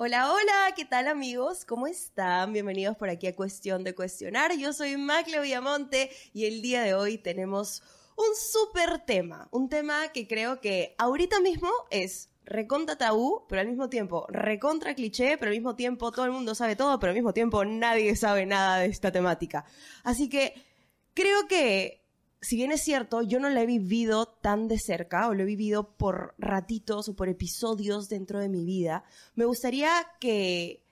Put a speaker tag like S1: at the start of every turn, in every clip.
S1: Hola, hola, ¿qué tal amigos? ¿Cómo están? Bienvenidos por aquí a Cuestión de Cuestionar. Yo soy Macle Villamonte y el día de hoy tenemos un súper tema, un tema que creo que ahorita mismo es recontra tabú, pero al mismo tiempo recontra cliché, pero al mismo tiempo todo el mundo sabe todo, pero al mismo tiempo nadie sabe nada de esta temática. Así que creo que si bien es cierto, yo no la he vivido tan de cerca o lo he vivido por ratitos o por episodios dentro de mi vida, me gustaría que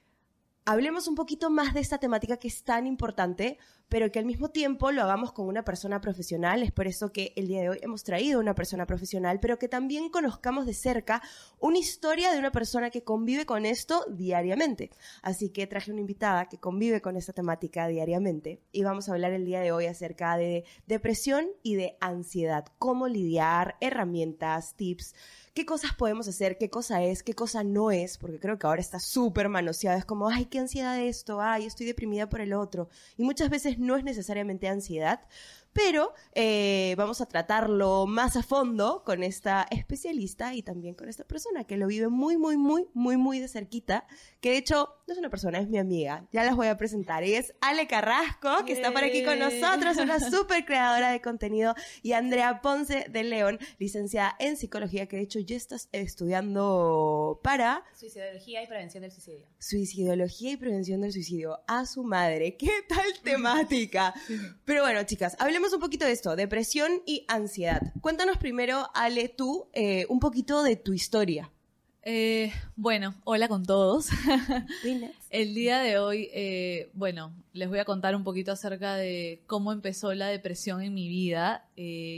S1: hablemos un poquito más de esta temática que es tan importante, pero que al mismo tiempo lo hagamos con una persona profesional. Es por eso que el día de hoy hemos traído una persona profesional, pero que también conozcamos de cerca una historia de una persona que convive con esto diariamente. Así que traje una invitada que convive con esta temática diariamente y vamos a hablar el día de hoy acerca de depresión y de ansiedad, cómo lidiar, herramientas, tips qué cosas podemos hacer, qué cosa es, qué cosa no es, porque creo que ahora está súper manoseado. Es como, ay, qué ansiedad esto, ay, estoy deprimida por el otro. Y muchas veces no es necesariamente ansiedad, pero eh, vamos a tratarlo más a fondo con esta especialista y también con esta persona que lo vive muy, muy, muy, muy, muy de cerquita, que de hecho no es una persona, es mi amiga. Ya las voy a presentar. Y es Ale Carrasco, que está por aquí con nosotros, una súper creadora de contenido, y Andrea Ponce de León, licenciada en psicología, que de hecho ya estás estudiando para...
S2: Suicidología y prevención del suicidio.
S1: Suicidología y prevención del suicidio. A su madre, ¿qué tal temática? Pero bueno, chicas, hablemos un poquito de esto, depresión y ansiedad. Cuéntanos primero, Ale, tú, eh, un poquito de tu historia.
S2: Eh, bueno, hola con todos. El día de hoy, eh, bueno, les voy a contar un poquito acerca de cómo empezó la depresión en mi vida.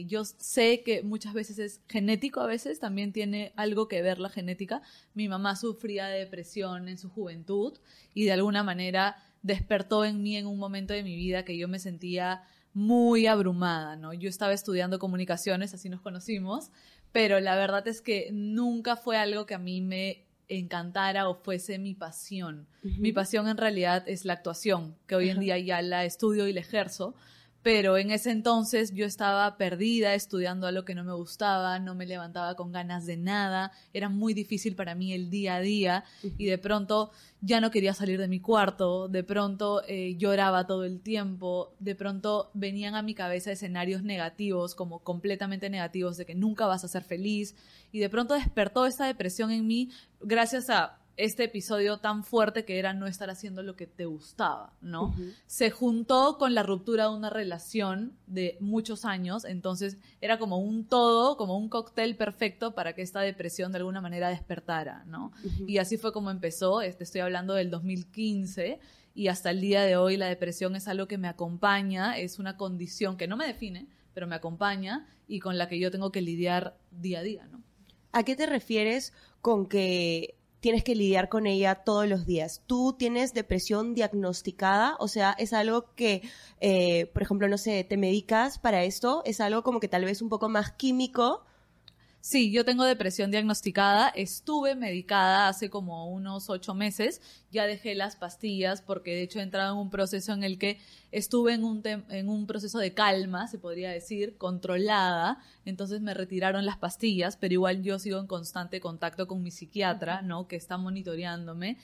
S2: yo sé que muchas veces es genético, a veces también tiene algo que ver la genética. Mi mamá sufría de depresión en su juventud y de alguna manera despertó en mí en un momento de mi vida que yo me sentía muy abrumada, ¿no? Yo estaba estudiando comunicaciones, así nos conocimos, pero la verdad es que nunca fue algo que a mí me encantara o fuese mi pasión. Mi pasión en realidad es la actuación, que hoy en día ya la estudio y la ejerzo, pero en ese entonces yo estaba perdida estudiando a lo que no me gustaba, no me levantaba con ganas de nada, era muy difícil para mí el día a día y de pronto ya no quería salir de mi cuarto, de pronto eh, lloraba todo el tiempo, de pronto venían a mi cabeza escenarios negativos, como completamente negativos, de que nunca vas a ser feliz y de pronto despertó esta depresión en mí gracias a este episodio tan fuerte que era no estar haciendo lo que te gustaba, ¿no? Se juntó con la ruptura de una relación de muchos años, entonces era como un todo, como un cóctel perfecto para que esta depresión de alguna manera despertara, ¿no? Y así fue como empezó, este, estoy hablando del 2015 y hasta el día de hoy la depresión es algo que me acompaña, es una condición que no me define, pero me acompaña y con la que yo tengo que lidiar día a día, ¿no?
S1: ¿A qué te refieres con que tienes que lidiar con ella todos los días. Tú tienes depresión diagnosticada, o sea, es algo que, eh, por ejemplo, no sé, te medicas para esto, es algo como que tal vez un poco más químico,
S2: Sí, yo tengo depresión diagnosticada. Estuve medicada hace como unos ocho meses. Ya dejé las pastillas porque de hecho he entrado en un proceso en el que estuve en un, en un proceso de calma, se podría decir, controlada. Entonces me retiraron las pastillas, pero igual yo sigo en constante contacto con mi psiquiatra, ¿no? Que está monitoreándome.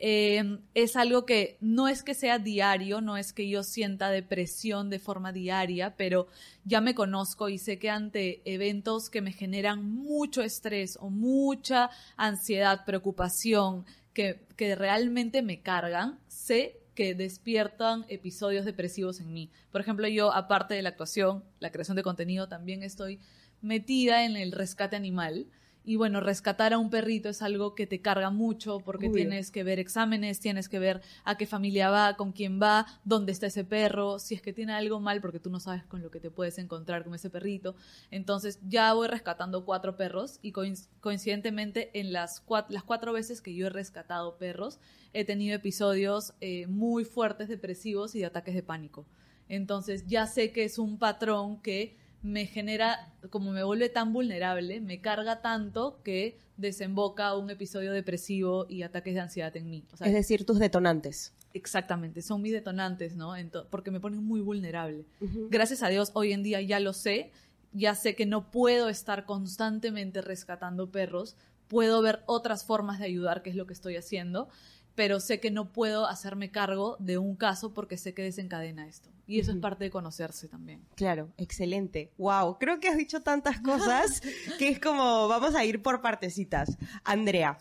S2: Eh, es algo que no es que sea diario, no es que yo sienta depresión de forma diaria, pero ya me conozco y sé que ante eventos que me generan mucho estrés o mucha ansiedad, preocupación, que, que realmente me cargan, sé que despiertan episodios depresivos en mí. Por ejemplo, yo, aparte de la actuación, la creación de contenido, también estoy metida en el rescate animal. Y bueno, rescatar a un perrito es algo que te carga mucho porque tienes que ver exámenes, tienes que ver a qué familia va, con quién va, dónde está ese perro, si es que tiene algo mal porque tú no sabes con lo que te puedes encontrar con ese perrito. Entonces ya voy rescatando cuatro perros y coincidentemente en las cuatro, las cuatro veces que yo he rescatado perros he tenido episodios eh, muy fuertes, depresivos y de ataques de pánico. Entonces ya sé que es un patrón que me genera, como me vuelve tan vulnerable, me carga tanto que desemboca un episodio depresivo y ataques de ansiedad en mí.
S1: es decir, tus detonantes.
S2: Exactamente, son mis detonantes, ¿no? porque me ponen muy vulnerable. Gracias a Dios, hoy en día ya lo sé, ya sé que no puedo estar constantemente rescatando perros, puedo ver otras formas de ayudar, que es lo que estoy haciendo, pero sé que no puedo hacerme cargo de un caso porque sé que desencadena esto. Y eso es parte de conocerse también.
S1: Claro, excelente. Wow, creo que has dicho tantas cosas que es como vamos a ir por partecitas. Andrea,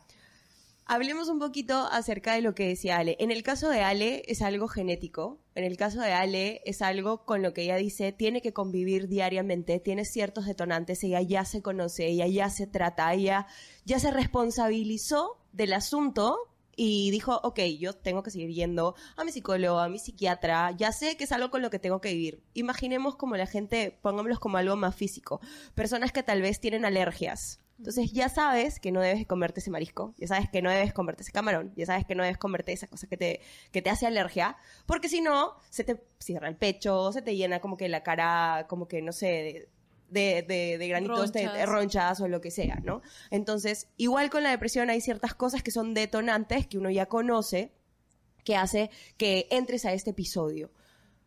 S1: Hablemos un poquito acerca de lo que decía Ale. En el caso de Ale es algo genético. En el caso de Ale es algo con lo que ella dice tiene que convivir diariamente, tiene ciertos detonantes, ella ya se conoce, ella ya se trata, ella ya se responsabilizó del asunto y dijo, ok, yo tengo que seguir yendo a mi psicólogo, a mi psiquiatra, ya sé que es algo con lo que tengo que vivir. Imaginemos como la gente, pongámoslos como algo más físico, personas que tal vez tienen alergias entonces ya sabes que no debes comerte ese marisco, ya sabes que no debes comerte ese camarón, ya sabes que no debes comerte esa cosa que te, que te hace alergia, porque si no, se te cierra el pecho, se te llena como que la cara, como que no sé, de, de, De, ronchas o lo que sea, ¿no? Entonces, igual con la depresión hay ciertas cosas que son detonantes que uno ya conoce que hace que entres a este episodio.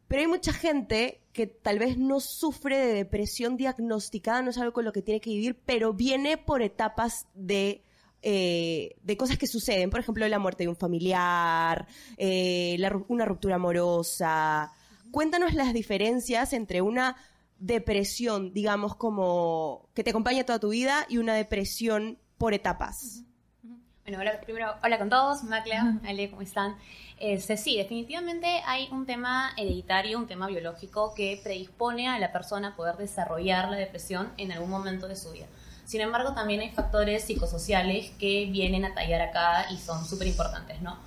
S1: Pero hay mucha gente que tal vez no sufre de depresión diagnosticada, no es algo con lo que tiene que vivir, pero viene por etapas de, eh, de cosas que suceden. Por ejemplo, la muerte de un familiar, eh, una ruptura amorosa. Cuéntanos las diferencias entre una depresión, digamos, como que te acompaña toda tu vida y una depresión por etapas.
S3: Bueno, hola, primero, hola con todos, Maclea, Ale, ¿cómo están? Este, sí, definitivamente hay un tema hereditario, un tema biológico que predispone a la persona a poder desarrollar la depresión en algún momento de su vida. Sin embargo, también hay factores psicosociales que vienen a tallar acá y son súper importantes, ¿no?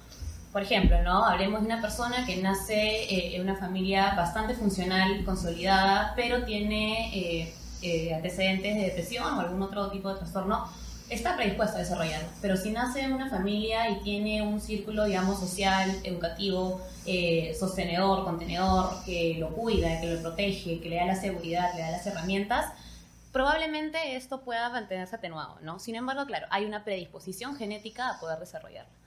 S3: Por ejemplo, ¿no? Hablemos de una persona que nace eh, en una familia bastante funcional, consolidada, pero tiene eh, eh, antecedentes de depresión o algún otro tipo de trastorno está predispuesta a desarrollarlo, pero si nace en una familia y tiene un círculo, digamos, social, educativo, eh, sostenedor, contenedor, que lo cuida, que lo protege, que le da la seguridad, le da las herramientas, probablemente esto pueda mantenerse atenuado, ¿no? Sin embargo, claro, hay una predisposición genética a poder desarrollarlo.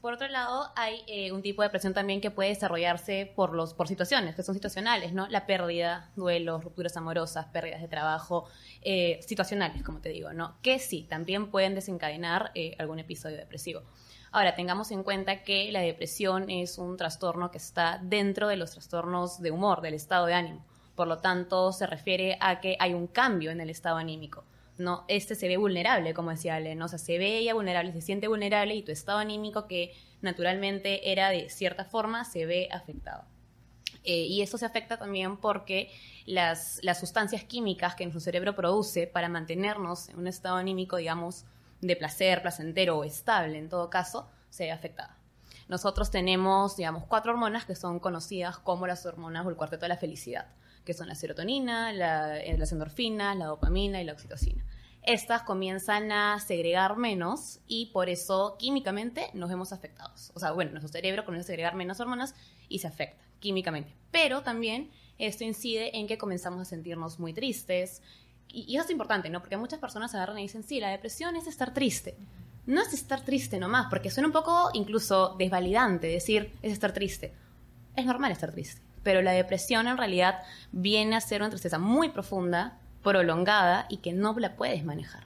S3: Por otro lado, hay eh, un tipo de depresión también que puede desarrollarse por, los, por situaciones, que son situacionales, ¿no? La pérdida, duelos, rupturas amorosas, pérdidas de trabajo, eh, situacionales, como te digo, ¿no? Que sí, también pueden desencadenar eh, algún episodio depresivo. Ahora, tengamos en cuenta que la depresión es un trastorno que está dentro de los trastornos de humor, del estado de ánimo. Por lo tanto, se refiere a que hay un cambio en el estado anímico. ¿No? Este se ve vulnerable, como decía Ale. O sea, se ve ella vulnerable, se siente vulnerable y tu estado anímico que naturalmente era de cierta forma se ve afectado. Eh, y eso se afecta también porque las, las sustancias químicas que nuestro cerebro produce para mantenernos en un estado anímico, digamos, de placer, placentero o estable en todo caso, se ve afectada. Nosotros tenemos, digamos, cuatro hormonas que son conocidas como las hormonas o el cuarteto de la felicidad que son la serotonina, la, eh, las endorfinas, la dopamina y la oxitocina. Estas comienzan a segregar menos y por eso químicamente nos vemos afectados. O sea, bueno, nuestro cerebro comienza a segregar menos hormonas y se afecta químicamente. Pero también esto incide en que comenzamos a sentirnos muy tristes. Y, eso es importante, ¿no? Porque muchas personas agarran y dicen, sí, la depresión es estar triste. No es estar triste nomás, porque suena un poco incluso desvalidante decir es estar triste. Es normal estar triste pero la depresión en realidad viene a ser una tristeza muy profunda, prolongada y que no la puedes manejar.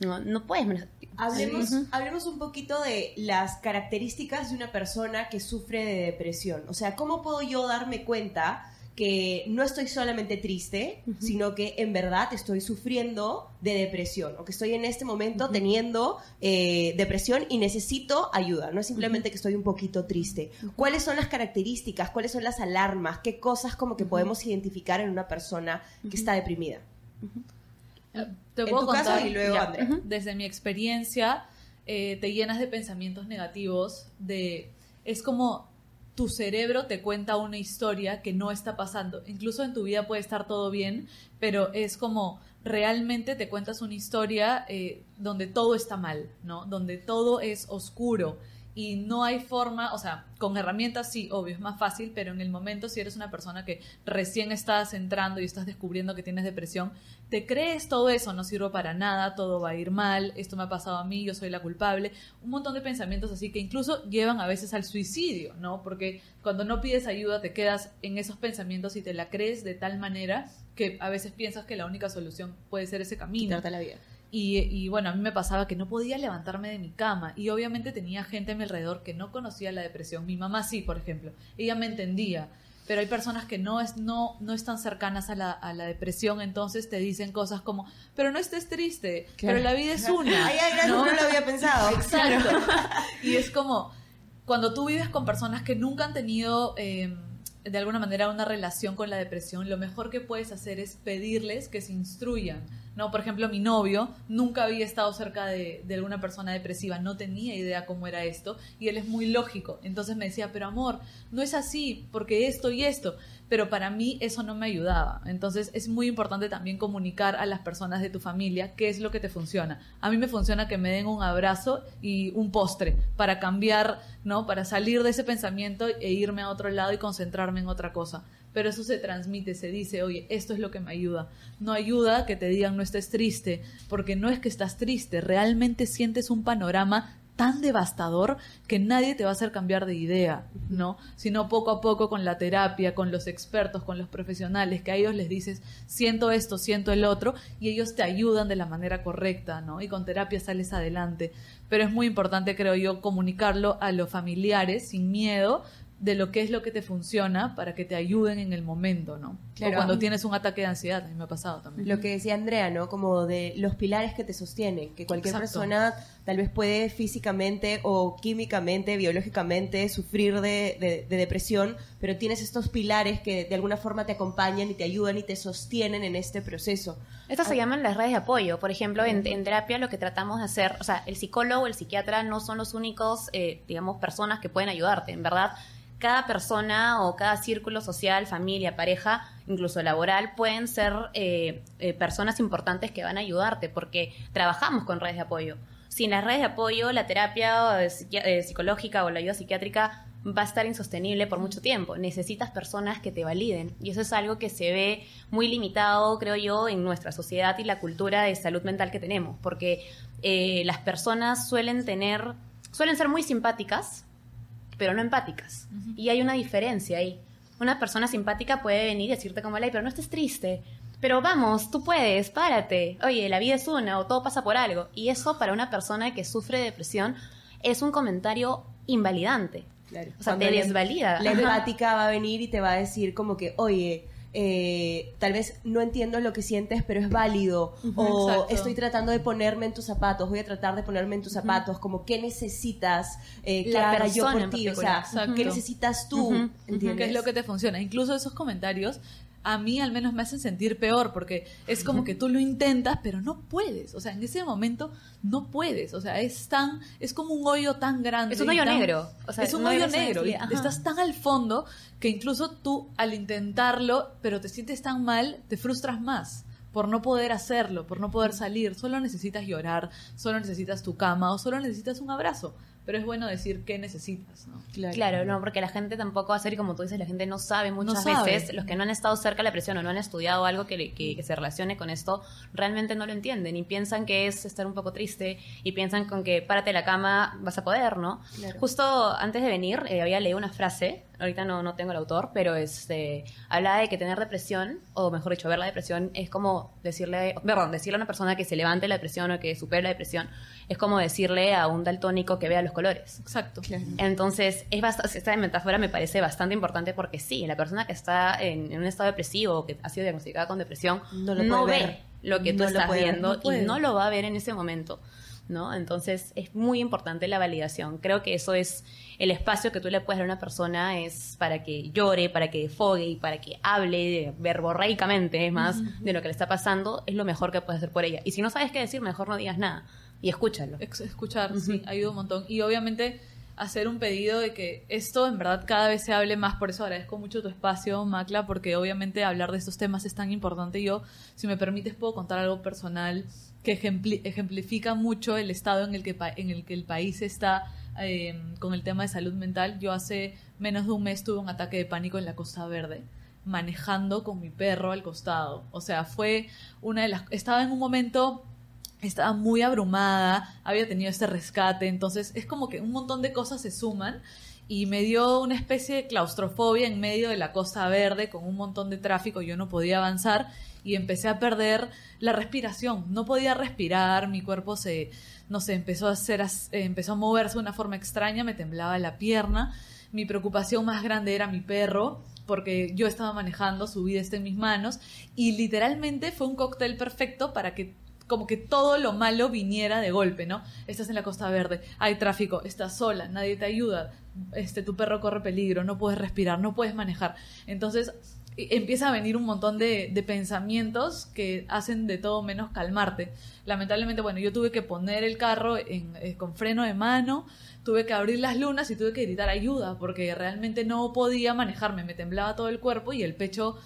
S3: No, no puedes manejar.
S1: Hablemos, hablemos un poquito de las características de una persona que sufre de depresión. O sea, ¿cómo puedo yo darme cuenta que no estoy solamente triste, sino que en verdad estoy sufriendo de depresión o que estoy en este momento teniendo eh, depresión y necesito ayuda. No es simplemente que estoy un poquito triste. ¿Cuáles son las características? ¿Cuáles son las alarmas? ¿Qué cosas como que podemos identificar en una persona que está deprimida?
S2: Te puedo contar, y luego, Desde mi experiencia, eh, te llenas de pensamientos negativos, de... Es como tu cerebro te cuenta una historia que no está pasando. Incluso en tu vida puede estar todo bien, pero es como realmente te cuentas una historia eh, donde todo está mal, ¿no? Donde todo es oscuro. Y no hay forma, o sea, con herramientas sí, obvio, es más fácil, pero en el momento si eres una persona que recién estás entrando y estás descubriendo que tienes depresión, te crees todo eso, no sirvo para nada, todo va a ir mal, esto me ha pasado a mí, yo soy la culpable, un montón de pensamientos así que incluso llevan a veces al suicidio, ¿no? Porque cuando no pides ayuda te quedas en esos pensamientos y te la crees de tal manera que a veces piensas que la única solución puede ser ese camino.
S1: la vida.
S2: Y, bueno, a mí me pasaba que no podía levantarme de mi cama y obviamente tenía gente a mi alrededor que no conocía la depresión. Mi mamá sí, por ejemplo. Ella me entendía, pero hay personas que no, es, no, no están cercanas a la, a la depresión, entonces te dicen cosas como, pero no estés triste, pero la vida es una.
S1: ¿no? no lo había pensado.
S2: Exacto. y es como, cuando tú vives con personas que nunca han tenido... Eh, de alguna manera una relación con la depresión, lo mejor que puedes hacer es pedirles que se instruyan. ¿No? Por ejemplo, mi novio nunca había estado cerca de, alguna persona depresiva, no tenía idea cómo era esto, y él es muy lógico. Entonces me decía, pero amor, no es así, porque esto y esto pero para mí eso no me ayudaba. Entonces es muy importante también comunicar a las personas de tu familia qué es lo que te funciona. A mí me funciona que me den un abrazo y un postre para cambiar, ¿no? Para salir de ese pensamiento e irme a otro lado y concentrarme en otra cosa. Pero eso se transmite, se dice, oye, esto es lo que me ayuda. No ayuda que te digan no estés triste, porque no es que estás triste, realmente sientes un panorama tan devastador que nadie te va a hacer cambiar de idea, ¿no? Sino poco a poco con la terapia, con los expertos, con los profesionales, que a ellos les dices, siento esto, siento el otro, y ellos te ayudan de la manera correcta, ¿no? Y con terapia sales adelante. Pero es muy importante, creo yo, comunicarlo a los familiares sin miedo, de lo que es lo que te funciona para que te ayuden en el momento, ¿no? O cuando tienes un ataque de ansiedad, a mí me ha pasado también.
S1: Lo que decía Andrea, ¿no? Como de los pilares que te sostienen, que cualquier persona tal vez puede físicamente o químicamente, biológicamente sufrir de, depresión, pero tienes estos pilares que de alguna forma te acompañan y te ayudan y te sostienen en este proceso.
S3: Estas se ah. llaman las redes de apoyo. Por ejemplo, en, terapia lo que tratamos de hacer, o sea, el psicólogo, el psiquiatra no son los únicos, eh, digamos, personas que pueden ayudarte, en verdad cada persona o cada círculo social, familia, pareja, incluso laboral, pueden ser eh, eh, personas importantes que van a ayudarte porque trabajamos con redes de apoyo. Sin las redes de apoyo, la terapia eh, psicológica o la ayuda psiquiátrica va a estar insostenible por mucho tiempo. Necesitas personas que te validen y eso es algo que se ve muy limitado, creo yo, en nuestra sociedad y la cultura de salud mental que tenemos, porque las personas suelen tener, suelen ser muy simpáticas, pero no empáticas. Y hay una diferencia ahí. Una persona simpática puede venir y decirte como ley, pero no estés triste. Pero vamos, tú puedes, párate. Oye, la vida es una o todo pasa por algo. Y eso para una persona que sufre depresión es un comentario invalidante. Claro. O sea, te desvalida.
S1: La empática va a venir y te va a decir como que, oye, eh, tal vez no entiendo lo que sientes, pero es válido. o estoy tratando de ponerme en tus zapatos, voy a tratar de ponerme en tus zapatos, como qué necesitas eh, la yo por ti, o sea, qué necesitas tú,
S2: ¿Qué es lo que te funciona? Incluso esos comentarios a mí al menos me hacen sentir peor porque es como que tú lo intentas pero no puedes, o sea, en ese momento no puedes, o sea, es tan es como un hoyo tan grande.
S3: Es un hoyo negro,
S2: o sea, es un hoyo negro y estás tan al fondo que incluso tú al intentarlo, pero te sientes tan mal, te frustras más por no poder hacerlo, por no poder salir, solo necesitas llorar, solo necesitas tu cama o solo necesitas un abrazo pero es bueno decir qué necesitas, ¿no?
S3: Claro, no, porque la gente tampoco hacer y como tú dices, la gente no sabe muchas veces, los que no han estado cerca de la presión o no han estudiado algo que, que, se relacione con esto, realmente no lo entienden y piensan que es estar un poco triste y piensan con que párate la cama vas a poder, ¿no? Justo antes de venir eh, había leído una frase ahorita no, no tengo el autor, pero este, habla de que tener depresión, o mejor dicho, ver la depresión, es como decirle, perdón, decirle a una persona que se levante la depresión o que supere la depresión, es como decirle a un daltónico que vea los colores.
S2: Exacto.
S3: Entonces, es bastante, esta metáfora me parece bastante importante porque sí, la persona que está en, un estado depresivo o que ha sido diagnosticada con depresión no, ve lo que tú estás viendo y no lo va a ver en ese momento. ¿No? Entonces es muy importante la validación. Creo que eso es el espacio que tú le puedes dar a una persona es para que llore, para que fogue y para que hable verborreicamente, es más, de lo que le está pasando, es lo mejor que puedes hacer por ella. Y si no sabes qué decir, mejor no digas nada y escúchalo.
S2: escuchar, sí, ayuda un montón. Y obviamente hacer un pedido de que esto en verdad cada vez se hable más, por eso agradezco mucho tu espacio, Macla, porque obviamente hablar de estos temas es tan importante. Yo, si me permites, puedo contar algo personal que ejemplifica mucho el estado en el que, en el, que el país está em, con el tema de salud mental. Yo hace menos de un mes tuve un ataque de pánico en la Costa Verde manejando con mi perro al costado. O sea, fue una de las... Estaba en un momento estaba muy abrumada, había tenido este rescate, entonces es como que un montón de cosas se suman y me dio una especie de claustrofobia en medio de la Costa Verde con un montón de tráfico, yo no podía avanzar y empecé a perder la respiración, no podía respirar, mi cuerpo se, no sé, empezó a hacer, empezó a moverse de una forma extraña, me temblaba la pierna, mi preocupación más grande era mi perro, porque yo estaba manejando, su vida está en mis manos y literalmente fue un cóctel perfecto para que como que todo lo malo viniera de golpe, ¿no? Estás en la Costa Verde, hay tráfico, estás sola, nadie te ayuda, este, tu perro corre peligro, no puedes respirar, no puedes manejar. Entonces empieza a venir un montón de, pensamientos que hacen de todo menos calmarte. Lamentablemente, bueno, yo tuve que poner el carro eh, con freno de mano, tuve que abrir las lunas y tuve que gritar ayuda porque realmente no podía manejarme, me temblaba todo el cuerpo y el pecho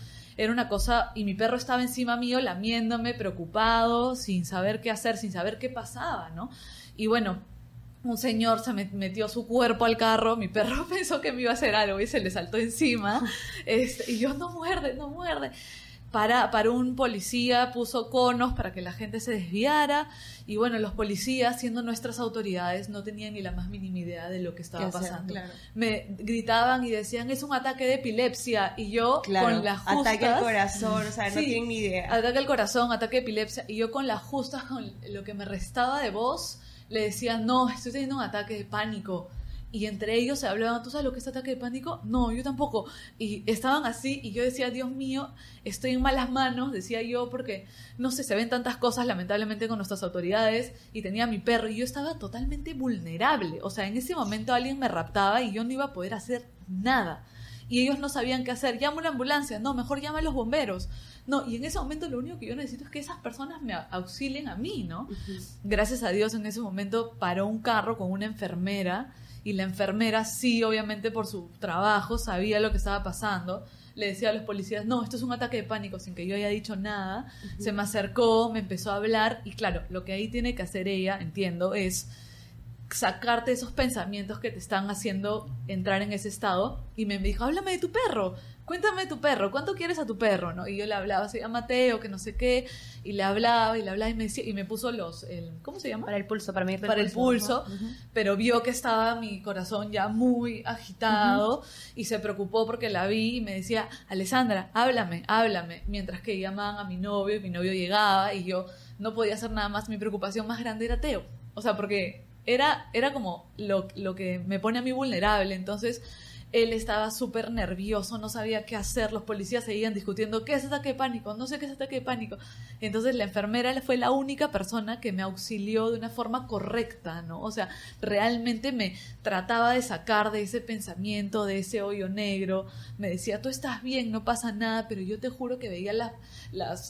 S2: era una cosa, y mi perro estaba encima mío lamiéndome, preocupado, sin saber qué hacer, sin saber qué pasaba, ¿no? Y bueno, un señor se metió su cuerpo al carro, mi perro pensó que me iba a hacer algo y se le saltó encima, este, y yo no muerde, no muerde para, para un policía, puso conos para que la gente se desviara. Y bueno, los policías, siendo nuestras autoridades, no tenían ni la más mínima idea de lo que estaba pasando. Me gritaban y decían, es un ataque de epilepsia y yo con las justas...
S1: Ataque al corazón, o sea, no tienen ni idea.
S2: Ataque al corazón, ataque de epilepsia. Y yo con las justas, con lo que me restaba de voz, le decía, no, estoy teniendo un ataque de pánico y entre ellos se hablaban, ¿tú sabes lo que es ataque de pánico? No, yo tampoco. Y estaban así y yo decía, Dios mío, estoy en malas manos, decía yo, porque no sé, se ven tantas cosas lamentablemente con nuestras autoridades y tenía a mi perro y yo estaba totalmente vulnerable. O sea, en ese momento alguien me raptaba y yo no iba a poder hacer nada. Y ellos no sabían qué hacer. Llama una ambulancia. No, mejor llama a los bomberos. No, y en ese momento lo único que yo necesito es que esas personas me auxilien a mí, ¿no? Gracias a Dios en ese momento paró un carro con una enfermera y la enfermera sí, obviamente por su trabajo, sabía lo que estaba pasando. Le decía a los policías, no, esto es un ataque de pánico sin que yo haya dicho nada. Se me acercó, me empezó a hablar y claro, lo que ahí tiene que hacer ella, entiendo, es sacarte esos pensamientos que te están haciendo entrar en ese estado y me dijo, háblame de tu perro cuéntame tu perro, ¿cuánto quieres a tu perro? ¿no? Y yo le hablaba, se llama Mateo, que no sé qué, y le hablaba y le hablaba y me, decía, y me puso los, el, ¿cómo se llama?
S3: Para el pulso, para medir
S2: Para el pulso, pero vio que estaba mi corazón ya muy agitado y se preocupó porque la vi y me decía, Alessandra, háblame, háblame, mientras que llamaban a mi novio y mi novio llegaba y yo no podía hacer nada más, mi preocupación más grande era Teo, o sea, porque era, era como lo, lo que me pone a mí vulnerable, entonces él estaba súper nervioso, no sabía qué hacer, los policías seguían discutiendo, ¿qué es ataque de pánico? No sé qué es ataque de pánico. Entonces la enfermera fue la única persona que me auxilió de una forma correcta, ¿no? O sea, realmente me trataba de sacar de ese pensamiento, de ese hoyo negro, me decía, tú estás bien, no pasa nada, pero yo te juro que veía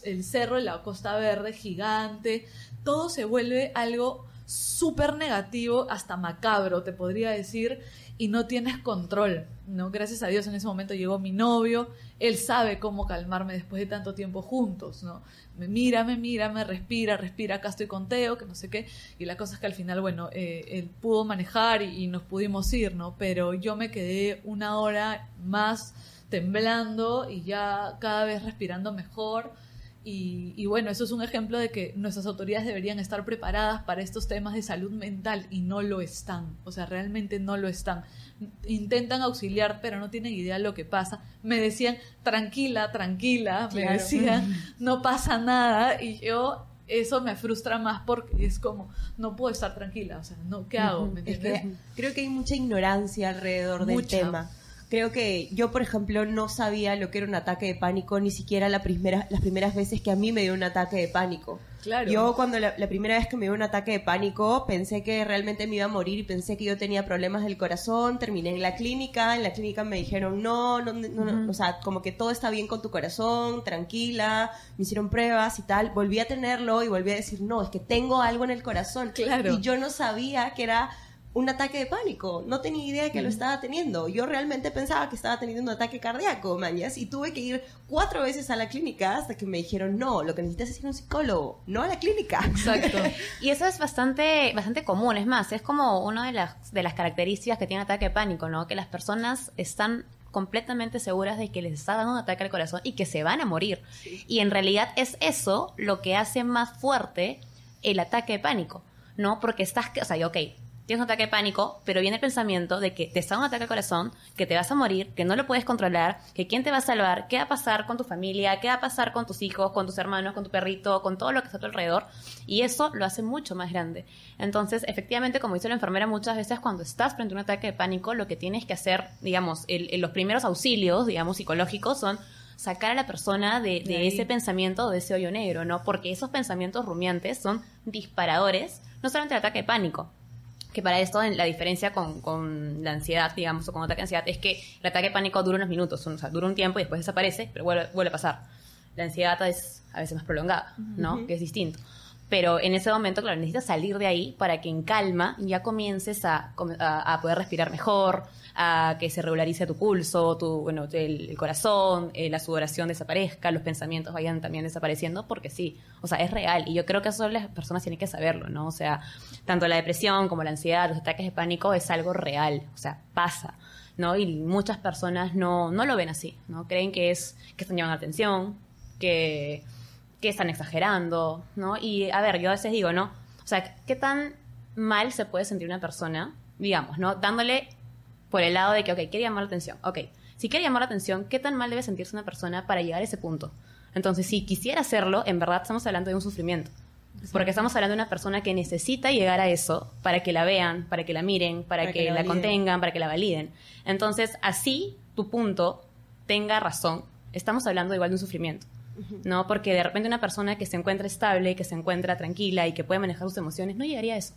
S2: el cerro de la Costa Verde gigante, todo se vuelve algo súper negativo, hasta macabro, te podría decir, y no tienes control, ¿no? Gracias a Dios en ese momento llegó mi novio, él sabe cómo calmarme después de tanto tiempo juntos, ¿no? Me mira, me mira, me respira, respira, acá estoy con Teo, que no sé qué, y la cosa es que al final, bueno, eh, él pudo manejar y, nos pudimos ir, ¿no? Pero yo me quedé una hora más temblando y ya cada vez respirando mejor, y, bueno, eso es un ejemplo de que nuestras autoridades deberían estar preparadas para estos temas de salud mental y no lo están. O sea, realmente no lo están. Intentan auxiliar, pero no tienen idea de lo que pasa. Me decían, tranquila, tranquila. Me decían, no pasa nada. Y yo, eso me frustra más porque es como, no puedo estar tranquila. O sea, no, ¿qué hago?
S1: creo que hay mucha ignorancia alrededor del tema creo que yo, por ejemplo, no sabía lo que era un ataque de pánico, ni siquiera la primera, las primeras veces que a mí me dio un ataque de pánico.
S2: Claro.
S1: Yo cuando la, primera vez que me dio un ataque de pánico pensé que realmente me iba a morir y pensé que yo tenía problemas del corazón, terminé en la clínica, en la clínica me dijeron no, no, no, o sea, como que todo está bien con tu corazón, tranquila, me hicieron pruebas y tal, volví a tenerlo y volví a decir no, es que tengo algo en el corazón.
S2: Claro.
S1: Y yo no sabía que era un ataque de pánico. No tenía idea de que lo estaba teniendo. Yo realmente pensaba que estaba teniendo un ataque cardíaco, mañas, y tuve que ir cuatro veces a la clínica hasta que me dijeron, no, lo que necesitas es ir a un psicólogo, no a la clínica.
S2: Exacto.
S3: y eso es bastante, bastante común, es más, es como una de las, de las características que tiene ataque de pánico, ¿no? Que las personas están completamente seguras de que les está dando un ataque al corazón y que se van a morir. Y en realidad es eso lo que hace más fuerte el ataque de pánico, ¿no? Porque estás, o sea, ok, tienes un ataque de pánico, pero viene el pensamiento de que te está un ataque al corazón, que te vas a morir, que no lo puedes controlar, que quién te va a salvar, qué va a pasar con tu familia, qué va a pasar con tus hijos, con tus hermanos, con tu perrito, con todo lo que está a tu alrededor. Y eso lo hace mucho más grande. Entonces, efectivamente, como dice la enfermera, muchas veces cuando estás frente a un ataque de pánico, lo que tienes que hacer, digamos, los primeros auxilios, digamos, psicológicos son sacar a la persona de, de ese pensamiento, de ese hoyo negro, ¿no? Porque esos pensamientos rumiantes son disparadores, no solamente del ataque de pánico, que para esto la diferencia con, con, la ansiedad, digamos, o con ataque de ansiedad, es que el ataque de pánico dura unos minutos, o sea, dura un tiempo y después desaparece, pero vuelve, vuelve a pasar. La ansiedad es a veces más prolongada, ¿no? Que es distinto. Pero en ese momento, claro, necesitas salir de ahí para que en calma ya comiences a, a, a poder respirar mejor, a que se regularice tu pulso, tu, bueno, el, corazón, eh, la sudoración desaparezca, los pensamientos vayan también desapareciendo, porque sí, o sea, es real. Y yo creo que eso las personas tienen que saberlo, ¿no? O sea, tanto la depresión como la ansiedad, los ataques de pánico es algo real, o sea, pasa. ¿no? Y muchas personas no, no lo ven así, ¿no? Creen que es que están llevando atención, que, que están exagerando, ¿no? Y a ver, yo a veces digo, ¿no? O sea, ¿qué tan mal se puede sentir una persona, digamos, ¿no? Dándole por el lado de que, ok, quiere llamar la atención. Ok, si quiere llamar la atención, ¿qué tan mal debe sentirse una persona para llegar a ese punto? Entonces, si quisiera hacerlo, en verdad estamos hablando de un sufrimiento. Porque estamos hablando de una persona que necesita llegar a eso para que la vean, para que la miren, para, que, la, contengan, para que la validen. Entonces, así tu punto tenga razón, estamos hablando igual de un sufrimiento. ¿No? Porque de repente una persona que se encuentra estable, que se encuentra tranquila y que puede manejar sus emociones, no llegaría a eso.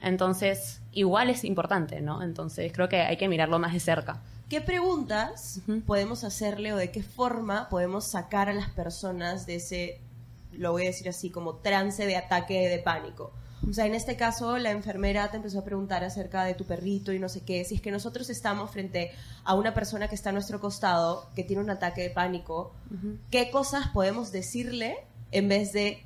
S3: Entonces, igual es importante, ¿no? Entonces, creo que hay que mirarlo más de cerca.
S1: ¿Qué preguntas podemos hacerle o de qué forma podemos sacar a las personas de ese, lo voy a decir así, como trance de ataque de pánico? O sea, en este caso, la enfermera te empezó a preguntar acerca de tu perrito y no sé qué. Si es que nosotros estamos frente a una persona que está a nuestro costado, que tiene un ataque de pánico, ¿qué cosas podemos decirle en vez de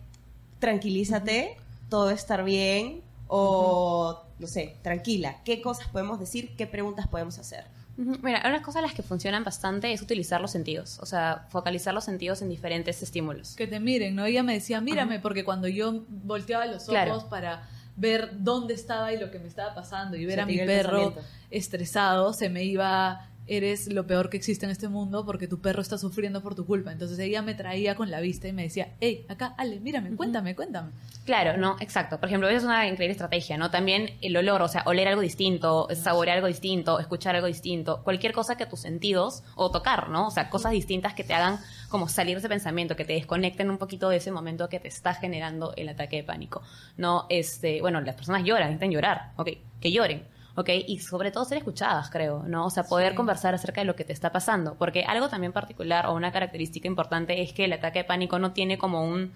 S1: tranquilízate, todo va a estar bien, o, no sé, tranquila, ¿qué cosas podemos decir? ¿Qué preguntas podemos hacer?
S3: Mira, una cosa las que funcionan bastante es utilizar los sentidos, o sea, focalizar los sentidos en diferentes estímulos.
S2: Que te miren, ¿no? Ella me decía, mírame, porque cuando yo volteaba los ojos para ver dónde estaba y lo que me estaba pasando y ver a mi perro estresado, se me iba eres lo peor que existe en este mundo porque tu perro está sufriendo por tu culpa. Entonces ella me traía con la vista y me decía, hey, acá, Ale, mírame, cuéntame, cuéntame.
S3: Claro, no, exacto. Por ejemplo, eso es una increíble estrategia, ¿no? También el olor, o sea, oler algo distinto, saborear algo distinto, escuchar algo distinto, cualquier cosa que tus sentidos, o tocar, ¿no? O sea, cosas distintas que te hagan como salir de ese pensamiento, que te desconecten un poquito de ese momento que te está generando el ataque de pánico. No, este, bueno, las personas lloran, necesitan llorar, ok, que lloren ¿ok? Y sobre todo ser escuchadas, creo, ¿no? O sea, poder conversar acerca de lo que te está pasando, porque algo también particular o una característica importante es que el ataque de pánico no tiene como un,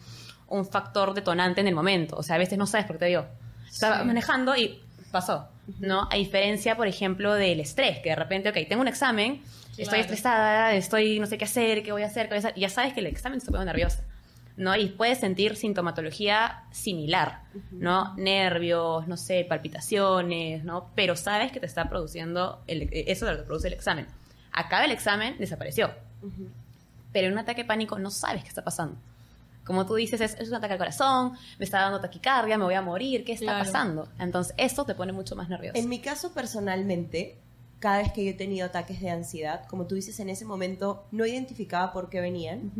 S3: un factor detonante en el momento, o sea, a veces no sabes por qué te dio. Estaba manejando y pasó, ¿no? A diferencia, por ejemplo, del estrés, que de repente, ok, tengo un examen, estoy estresada, estoy no sé qué hacer, qué voy a hacer, qué voy a hacer, ya sabes que el examen te pone nerviosa. ¿No? Y puedes sentir sintomatología similar, ¿no? Nervios, no sé, palpitaciones, ¿no? Pero sabes que te está produciendo, el, eso es lo que produce el examen. Acaba el examen, desapareció. Pero en un ataque de pánico no sabes qué está pasando. Como tú dices, es, un ataque al corazón, me está dando taquicardia, me voy a morir, ¿qué está pasando? Entonces, eso te pone mucho más nervioso.
S1: En mi caso, personalmente, cada vez que yo he tenido ataques de ansiedad, como tú dices, en ese momento no identificaba por qué venían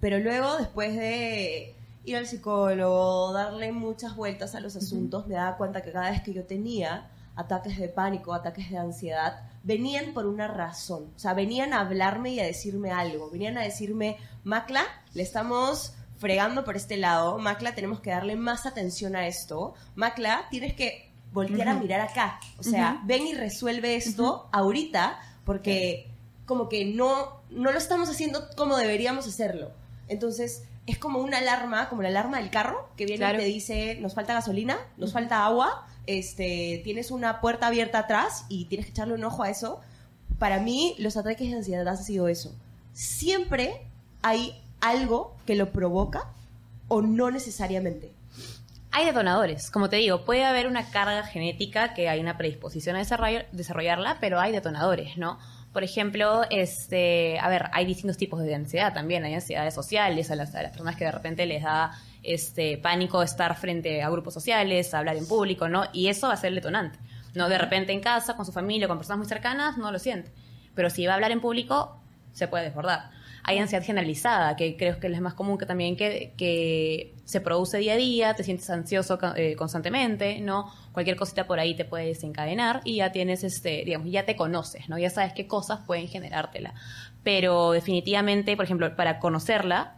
S1: pero luego, después de ir al psicólogo, darle muchas vueltas a los asuntos, me daba cuenta que cada vez que yo tenía ataques de pánico, ataques de ansiedad, venían por una razón. O sea, venían a hablarme y a decirme algo. Venían a decirme, Macla, le estamos fregando por este lado. Macla, tenemos que darle más atención a esto. Macla, tienes que voltear a mirar acá. O sea, ven y resuelve esto ahorita porque como que no, no lo estamos haciendo como deberíamos hacerlo. Entonces, es como una alarma, como la alarma del carro, que viene y te dice, nos falta gasolina, nos falta agua, este, tienes una puerta abierta atrás y tienes que echarle un ojo a eso. Para mí, los ataques de ansiedad han sido eso. Siempre hay algo que lo provoca o no necesariamente.
S3: Hay detonadores, como te digo, puede haber una carga genética que hay una predisposición a desarrollarla, pero hay detonadores, ¿no? Por ejemplo, este, a ver, hay distintos tipos de ansiedad también. Hay ansiedades sociales, a las, a las personas que de repente les da este, pánico estar frente a grupos sociales, hablar en público, ¿no? Y eso va a ser el detonante. ¿no? De repente en casa, con su familia, con personas muy cercanas, no lo siente. Pero si va a hablar en público, se puede desbordar. Hay ansiedad generalizada, que creo que es más común que también que, que se produce día a día, te sientes ansioso eh, constantemente, ¿no? Cualquier cosita por ahí te puede desencadenar y ya tienes, este, digamos, ya te conoces, ¿no? Ya sabes qué cosas pueden generártela. Pero definitivamente, por ejemplo, para conocerla,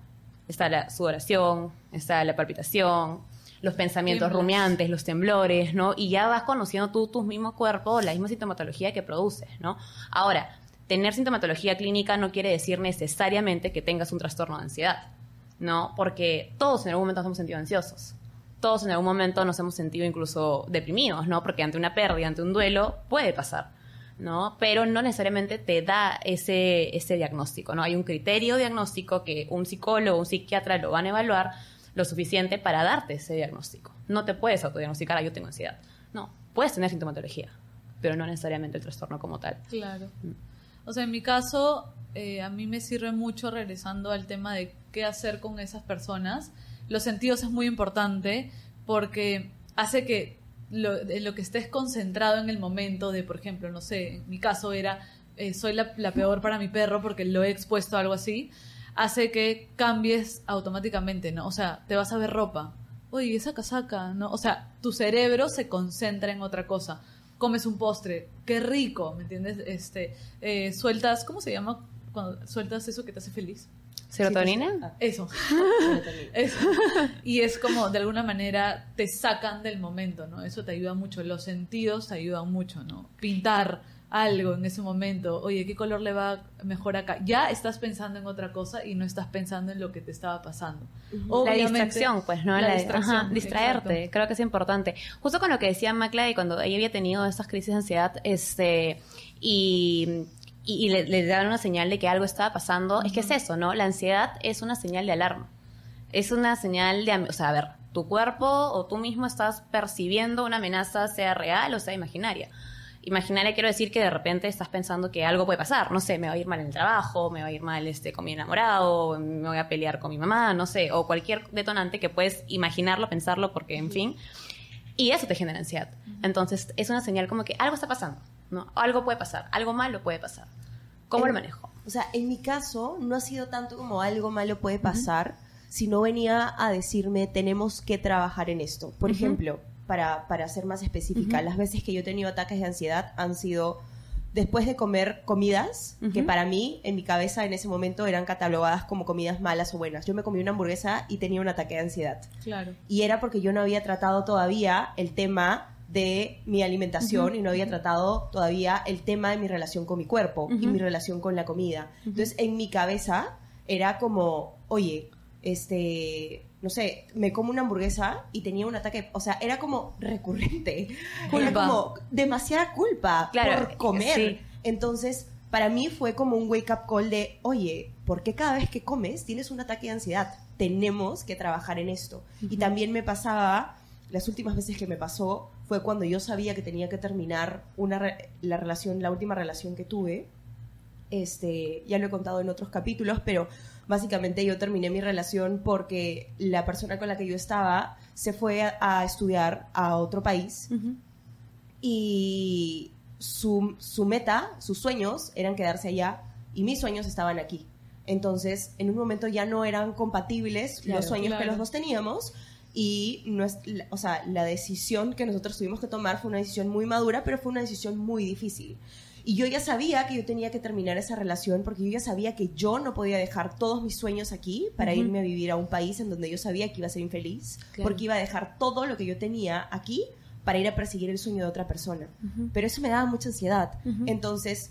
S3: está la sudoración, está la palpitación, los pensamientos rumiantes, los temblores, ¿no? Y ya vas conociendo tú tu mismo cuerpo, la misma sintomatología que produces, ¿no? Ahora, tener sintomatología clínica no quiere decir necesariamente que tengas un trastorno de ansiedad, ¿no? Porque todos en algún momento nos hemos sentido ansiosos. Todos en algún momento nos hemos sentido incluso deprimidos, ¿no? Porque ante una pérdida, ante un duelo, puede pasar, ¿no? Pero no necesariamente te da ese, ese diagnóstico, ¿no? Hay un criterio diagnóstico que un psicólogo un psiquiatra lo van a evaluar lo suficiente para darte ese diagnóstico. No te puedes autodiagnosticar, ah, yo tengo ansiedad. No, puedes tener sintomatología, pero no necesariamente el trastorno como tal.
S2: Claro. Mm. O sea, en mi caso, eh, a mí me sirve mucho regresando al tema de qué hacer con esas personas. Los sentidos es muy importante porque hace que lo, lo que estés concentrado en el momento de, por ejemplo, no sé, en mi caso era, eh, soy la, la, peor para mi perro porque lo he expuesto a algo así, hace que cambies automáticamente, ¿no? O sea, te vas a ver ropa. Oye, esa casaca, ¿no? O sea, tu cerebro se concentra en otra cosa comes un postre, qué rico, ¿me entiendes? Este, eh, sueltas, ¿cómo se llama cuando sueltas eso que te hace feliz?
S3: ¿Serotonina?
S2: Ah, eso. eso. Y es como, de alguna manera, te sacan del momento, ¿no? Eso te ayuda mucho. Los sentidos te ayudan mucho, ¿no? Pintar, algo en ese momento, oye, ¿qué color le va mejor acá? Ya estás pensando en otra cosa y no estás pensando en lo que te estaba pasando.
S3: la distracción, pues, ¿no? La, distracción, distraerte, creo que es importante. Justo con lo que decía Maclay, cuando ella había tenido esas crisis de ansiedad, este, y y, le, daban una señal de que algo estaba pasando, es que es eso, ¿no? La ansiedad es una señal de alarma. Es una señal de, o sea, a ver, tu cuerpo o tú mismo estás percibiendo una amenaza, sea real o sea imaginaria imaginaria quiero decir que de repente estás pensando que algo puede pasar, no sé, me va a ir mal en el trabajo, me va a ir mal este, con mi enamorado, me voy a pelear con mi mamá, no sé, o cualquier detonante que puedes imaginarlo, pensarlo, porque en fin, y eso te genera ansiedad. Entonces es una señal como que algo está pasando, ¿no? Algo puede pasar, algo malo puede pasar. ¿Cómo lo manejo?
S1: O sea, en mi caso no ha sido tanto como algo malo puede pasar, sino venía a decirme tenemos que trabajar en esto. Por ejemplo, para, para ser más específica, las veces que yo he tenido ataques de ansiedad han sido después de comer comidas que para mí, en mi cabeza en ese momento, eran catalogadas como comidas malas o buenas. Yo me comí una hamburguesa y tenía un ataque de ansiedad.
S2: Claro.
S1: Y era porque yo no había tratado todavía el tema de mi alimentación y no había tratado todavía el tema de mi relación con mi cuerpo y mi relación con la comida. Entonces, en mi cabeza era como, oye, este, no sé, me como una hamburguesa y tenía un ataque, o sea, era como recurrente. Era como demasiada culpa por comer. Entonces, para mí fue como un wake up call de, oye, ¿por qué cada vez que comes tienes un ataque de ansiedad? Tenemos que trabajar en esto. Y también me pasaba, las últimas veces que me pasó fue cuando yo sabía que tenía que terminar una la relación, la última relación que tuve. Este, ya lo he contado en otros capítulos, pero básicamente yo terminé mi relación porque la persona con la que yo estaba se fue a, estudiar a otro país y su, meta, sus sueños eran quedarse allá y mis sueños estaban aquí. Entonces, en un momento ya no eran compatibles los sueños que los dos teníamos y no es, o sea, la decisión que nosotros tuvimos que tomar fue una decisión muy madura, pero fue una decisión muy difícil. Y yo ya sabía que yo tenía que terminar esa relación porque yo ya sabía que yo no podía dejar todos mis sueños aquí para irme a vivir a un país en donde yo sabía que iba a ser infeliz, porque iba a dejar todo lo que yo tenía aquí para ir a perseguir el sueño de otra persona. Pero eso me daba mucha ansiedad. Entonces,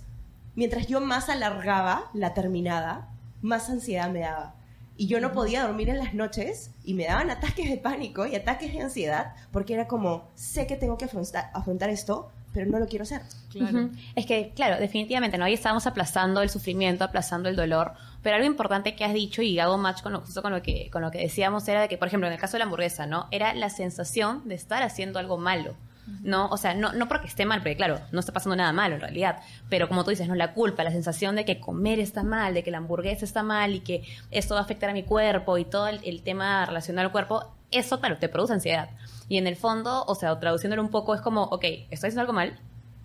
S1: mientras yo más alargaba la terminada, más ansiedad me daba. y yo no podía dormir en las noches y me daban ataques de pánico y ataques de ansiedad porque era como, sé que tengo que afrontar, esto, pero no lo quiero hacer.
S3: Claro. Es que, claro, definitivamente, ¿no? Ahí estábamos aplazando el sufrimiento, aplazando el dolor, pero algo importante que has dicho y hago match con lo, justo con lo, que, con lo que decíamos era de que, por ejemplo, en el caso de la hamburguesa, ¿no? Era la sensación de estar haciendo algo malo. ¿no? O sea, no, no porque esté mal, porque claro, no está pasando nada malo en realidad, pero como tú dices, no la culpa, la sensación de que comer está mal, de que la hamburguesa está mal y que esto va a afectar a mi cuerpo y todo el, tema relacionado al cuerpo, eso, claro, te produce ansiedad. Y en el fondo, o sea, traduciéndolo un poco, es como, ok, estoy haciendo algo mal,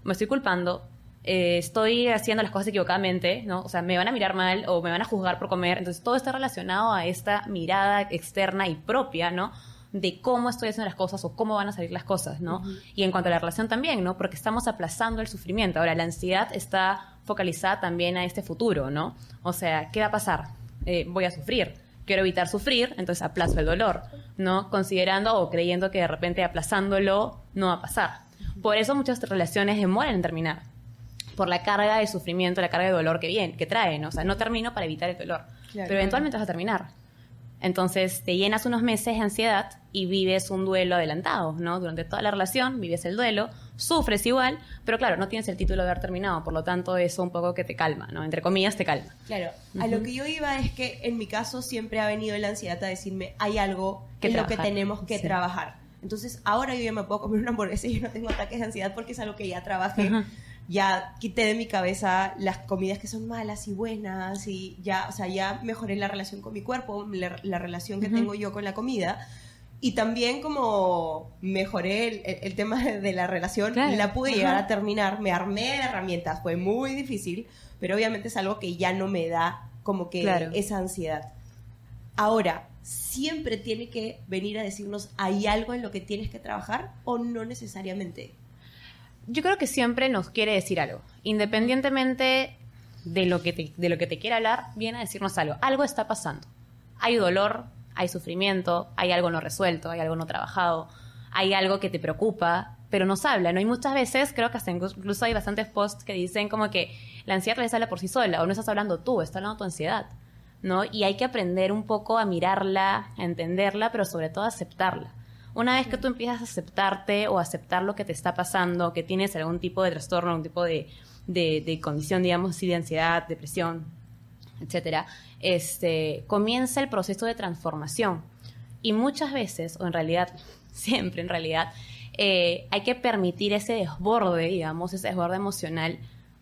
S3: me estoy culpando, eh, estoy haciendo las cosas equivocadamente, ¿no? O sea, me van a mirar mal o me van a juzgar por comer. Entonces, todo está relacionado a esta mirada externa y propia, ¿no? de cómo estoy haciendo las cosas o cómo van a salir las cosas, ¿no? Y en cuanto a la relación también, ¿no? Porque estamos aplazando el sufrimiento. Ahora, la ansiedad está focalizada también a este futuro, ¿no? O sea, ¿qué va a pasar? Eh, voy a sufrir. Quiero evitar sufrir, entonces aplazo el dolor, ¿no? Considerando o creyendo que de repente aplazándolo no va a pasar. Por eso muchas relaciones demoran en terminar. Por la carga de sufrimiento, la carga de dolor que viene, que traen. O sea, no termino para evitar el dolor. pero eventualmente vas a terminar. Entonces te llenas unos meses de ansiedad y vives un duelo adelantado, ¿no? Durante toda la relación vives el duelo, sufres igual, pero claro, no tienes el título de haber terminado, por lo tanto eso un poco que te calma, ¿no? Entre comillas te calma.
S1: Claro, a lo que yo iba es que en mi caso siempre ha venido la ansiedad a decirme, hay algo que en lo que tenemos que trabajar. Entonces ahora yo ya me puedo comer una hamburguesa y yo no tengo ataques de ansiedad porque es algo que ya trabajé ya quité de mi cabeza las comidas que son malas y buenas y ya, o sea, ya mejoré la relación con mi cuerpo, la, relación que tengo yo con la comida. Y también como mejoré el, tema de la relación, y la pude llegar a terminar, me armé de herramientas, fue muy difícil, pero obviamente es algo que ya no me da como que esa ansiedad. Ahora, siempre tiene que venir a decirnos, ¿hay algo en lo que tienes que trabajar o no necesariamente?
S3: yo creo que siempre nos quiere decir algo. Independientemente de lo que te, de lo que te quiera hablar, viene a decirnos algo. Algo está pasando. Hay dolor, hay sufrimiento, hay algo no resuelto, hay algo no trabajado, hay algo que te preocupa, pero nos habla, ¿no? Y muchas veces, creo que hasta incluso hay bastantes posts que dicen como que la ansiedad les habla por sí sola, o no estás hablando tú, está hablando tu ansiedad, ¿no? Y hay que aprender un poco a mirarla, a entenderla, pero sobre todo a aceptarla. Una vez que tú empiezas a aceptarte o aceptar lo que te está pasando, que tienes algún tipo de trastorno, algún tipo de, de, condición, digamos de ansiedad, depresión, etcétera, este, comienza el proceso de transformación. Y muchas veces, o en realidad, siempre en realidad, eh, hay que permitir ese desborde, digamos, ese desborde emocional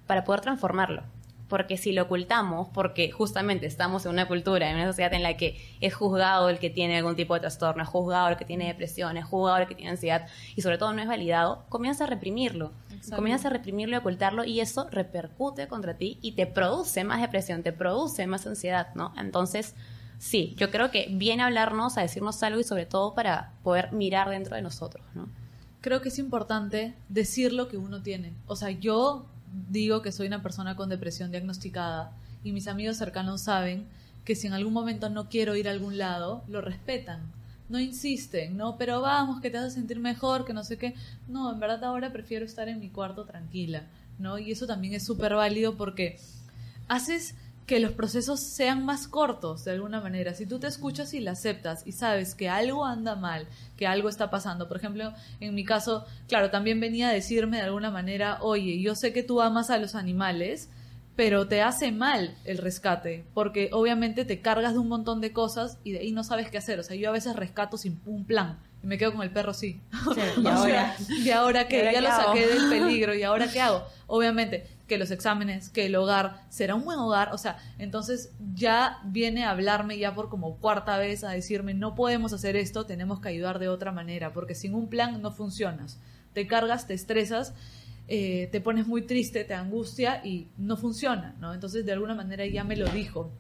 S3: para poder transformarlo porque si lo ocultamos, porque justamente estamos en una cultura, en una sociedad en la que es juzgado el que tiene algún tipo de trastorno, es juzgado el que tiene depresión, es juzgado el que tiene ansiedad y sobre todo no es validado, comienza a reprimirlo. Comienza a reprimirlo y ocultarlo y eso repercute contra ti y te produce más depresión, te produce más ansiedad, ¿no? Entonces, sí, yo creo que viene a hablarnos, a decirnos algo y sobre todo para poder mirar dentro de nosotros, ¿no?
S2: Creo que es importante decir lo que uno tiene. O sea, yo digo que soy una persona con depresión diagnosticada y mis amigos cercanos saben que si en algún momento no quiero ir a algún lado, lo respetan. No insisten, ¿no? Pero vamos, que te hace sentir mejor, que no sé qué. No, en verdad ahora prefiero estar en mi cuarto tranquila, ¿no? Y eso también es súper válido porque haces que los procesos sean más cortos de alguna manera. Si tú te escuchas y la aceptas y sabes que algo anda mal, que algo está pasando. Por ejemplo, en mi caso, claro, también venía a decirme de alguna manera, oye, yo sé que tú amas a los animales, pero te hace mal el rescate, porque obviamente te cargas de un montón de cosas y de ahí no sabes qué hacer. O sea, yo a veces rescato sin un plan y me quedo con el perro sí.
S1: ¿Y, ahora?
S2: ¿Y ahora qué? ya lo saqué del peligro, ¿y ahora qué hago? Obviamente, que los exámenes, que el hogar será un buen hogar, o sea, entonces ya viene a hablarme ya por como cuarta vez a decirme, no podemos hacer esto, tenemos que ayudar de otra manera, porque sin un plan no funcionas. Te cargas, te estresas, eh, te pones muy triste, te angustia y no funciona, ¿no? Entonces de alguna manera ya me lo dijo.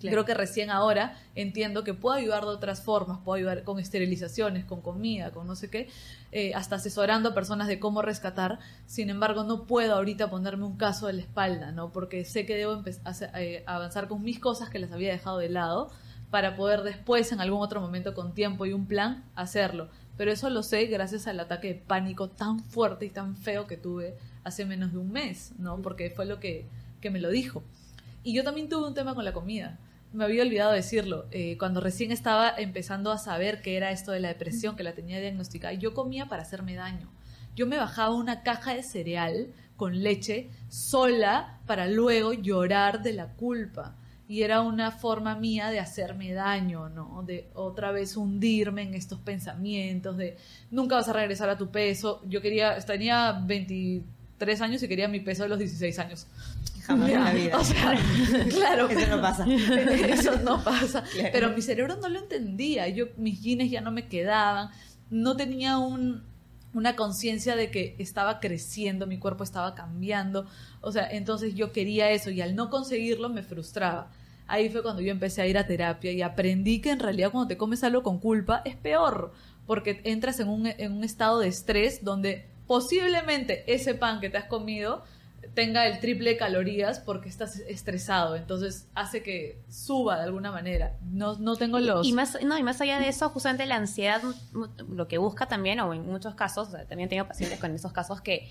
S2: Creo que recién ahora entiendo que puedo ayudar de otras formas, puedo ayudar con esterilizaciones, con comida, con no sé qué, eh, hasta asesorando a personas de cómo rescatar. Sin embargo, no puedo ahorita ponerme un caso de la espalda, ¿no? Porque sé que debo eh, avanzar con mis cosas que las había dejado de lado para poder después, en algún otro momento, con tiempo y un plan, hacerlo. Pero eso lo sé gracias al ataque de pánico tan fuerte y tan feo que tuve hace menos de un mes, ¿no? Porque fue lo que, que me lo dijo. Y yo también tuve un tema con la comida. me había olvidado decirlo, eh, cuando recién estaba empezando a saber qué era esto de la depresión, que la tenía diagnosticada, yo comía para hacerme daño. Yo me bajaba una caja de cereal con leche sola para luego llorar de la culpa. Y era una forma mía de hacerme daño, ¿no? De otra vez hundirme en estos pensamientos de nunca vas a regresar a tu peso. Yo quería, tenía 23 años y quería mi peso de los 16 años.
S1: Jamás en la vida.
S2: O sea, claro.
S1: Eso no pasa.
S2: Eso no pasa. Pero mi cerebro no lo entendía. Yo, mis jeans ya no me quedaban. No tenía un, una conciencia de que estaba creciendo, mi cuerpo estaba cambiando. O sea, entonces yo quería eso y al no conseguirlo me frustraba. Ahí fue cuando yo empecé a ir a terapia y aprendí que en realidad cuando te comes algo con culpa es peor, porque entras en un, en un estado de estrés donde posiblemente ese pan que te has comido tenga el triple de calorías porque estás estresado, entonces hace que suba de alguna manera. No, no tengo los...
S3: Y más, no, y más allá de eso, justamente la ansiedad lo que busca también, o en muchos casos, también tengo pacientes con esos casos que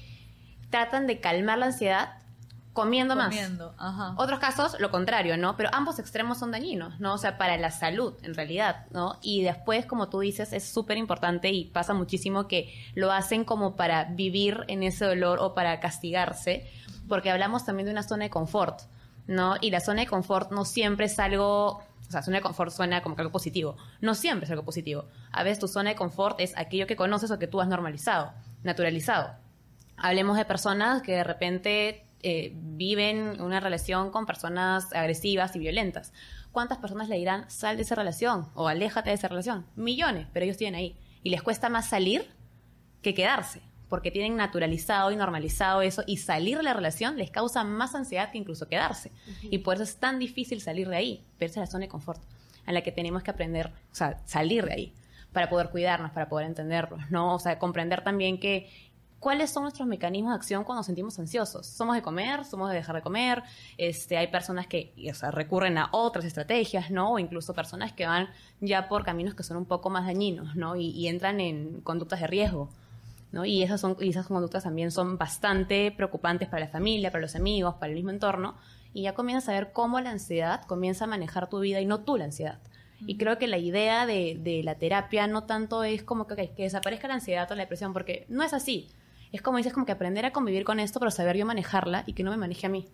S3: tratan de calmar la ansiedad comiendo,
S2: comiendo
S3: más.
S2: Ajá.
S3: Otros casos, lo contrario, ¿no? Pero ambos extremos son dañinos, ¿no? O sea, para la salud, en realidad, ¿no? Y después, como tú dices, es súper importante y pasa muchísimo que lo hacen como para vivir en ese dolor o para castigarse porque hablamos también de una zona de confort, ¿no? Y la zona de confort no siempre es algo, o sea, zona de confort suena como algo positivo, no siempre es algo positivo. A veces tu zona de confort es aquello que conoces o que tú has normalizado, naturalizado. Hablemos de personas que de repente eh, viven una relación con personas agresivas y violentas. ¿Cuántas personas le dirán, sal de esa relación o aléjate de esa relación? Millones, pero ellos tienen ahí. Y les cuesta más salir que quedarse porque tienen naturalizado y normalizado eso y salir de la relación les causa más ansiedad que incluso quedarse. Y por eso es tan difícil salir de ahí, verse la zona de confort, en la que tenemos que aprender, o sea, salir de ahí para poder cuidarnos, para poder entenderlos, ¿no? O sea, comprender también que cuáles son nuestros mecanismos de acción cuando nos sentimos ansiosos. Somos de comer, somos de dejar de comer, este, hay personas que o sea, recurren a otras estrategias, ¿no? O incluso personas que van ya por caminos que son un poco más dañinos, ¿no? y entran en conductas de riesgo. Y esas, son, y esas conductas también son bastante preocupantes para la familia, para los amigos, para el mismo entorno. Y ya comienzas a ver cómo la ansiedad comienza a manejar tu vida y no tú la ansiedad. Y creo que la idea de, de la terapia no tanto es como que, que desaparezca la ansiedad o la depresión, porque no es así. Es como dices, como que aprender a convivir con esto, pero saber yo manejarla y que no me maneje a mí.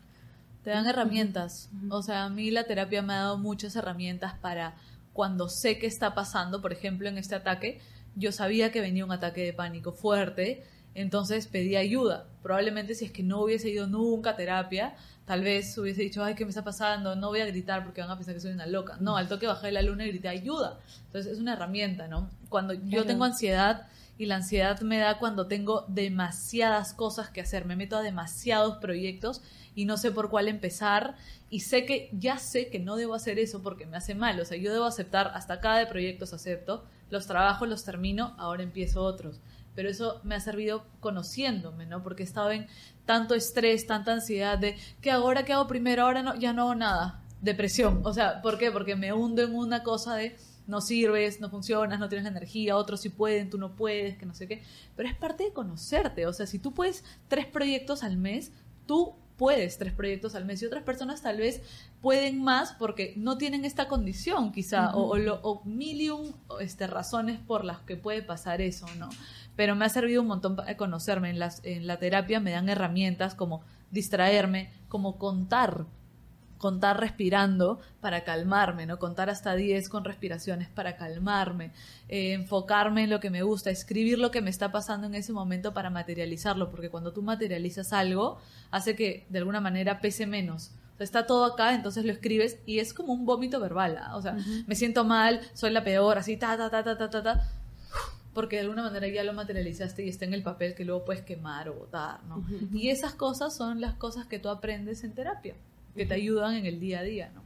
S2: Te dan herramientas. O sea, a mí la terapia me ha dado muchas herramientas para cuando sé qué está pasando, por ejemplo, en este ataque, yo sabía que venía un ataque de pánico fuerte, entonces pedí ayuda. Probablemente si es que no hubiese ido nunca a terapia, tal vez hubiese dicho, ay, ¿qué me está pasando? No voy a gritar porque van a pensar que soy una loca. No, al toque bajé la luna y grité ayuda. Entonces es una herramienta, ¿no? Cuando yo tengo ansiedad y la ansiedad me da cuando tengo demasiadas cosas que hacer, me meto a demasiados proyectos y no sé por cuál empezar y sé que ya sé que no debo hacer eso porque me hace mal, o sea, yo debo aceptar hasta acá de proyectos acepto, los trabajos los termino, ahora empiezo otros. Pero eso me ha servido conociéndome, ¿no? Porque he estado en tanto estrés, tanta ansiedad de que ahora qué hago primero, ahora no, ya no hago nada. Depresión. O sea, ¿por qué? Porque me hundo en una cosa de no sirves, no funcionas, no tienes energía, otros sí pueden, tú no puedes, que no sé qué. Pero es parte de conocerte. O sea, si tú puedes tres proyectos al mes, tú puedes tres proyectos al mes y otras personas tal vez pueden más porque no tienen esta condición quizá o, o, mil y un este, razones por las que puede pasar eso, ¿no? Pero me ha servido un montón para conocerme. En, las, en la terapia me dan herramientas como distraerme, como contar contar respirando para calmarme, ¿no? Contar hasta 10 con respiraciones para calmarme, eh, enfocarme en lo que me gusta, escribir lo que me está pasando en ese momento para materializarlo, porque cuando tú materializas algo, hace que de alguna manera pese menos. Está todo acá, entonces lo escribes y es como un vómito verbal, ¿ah? o sea, me siento mal, soy la peor, así, ta, ta, ta, ta, ta, ta, ta porque de alguna manera ya lo materializaste y está en el papel que luego puedes quemar o botar, ¿no? Y esas cosas son las cosas que tú aprendes en terapia que te ayudan en el día a día, ¿no?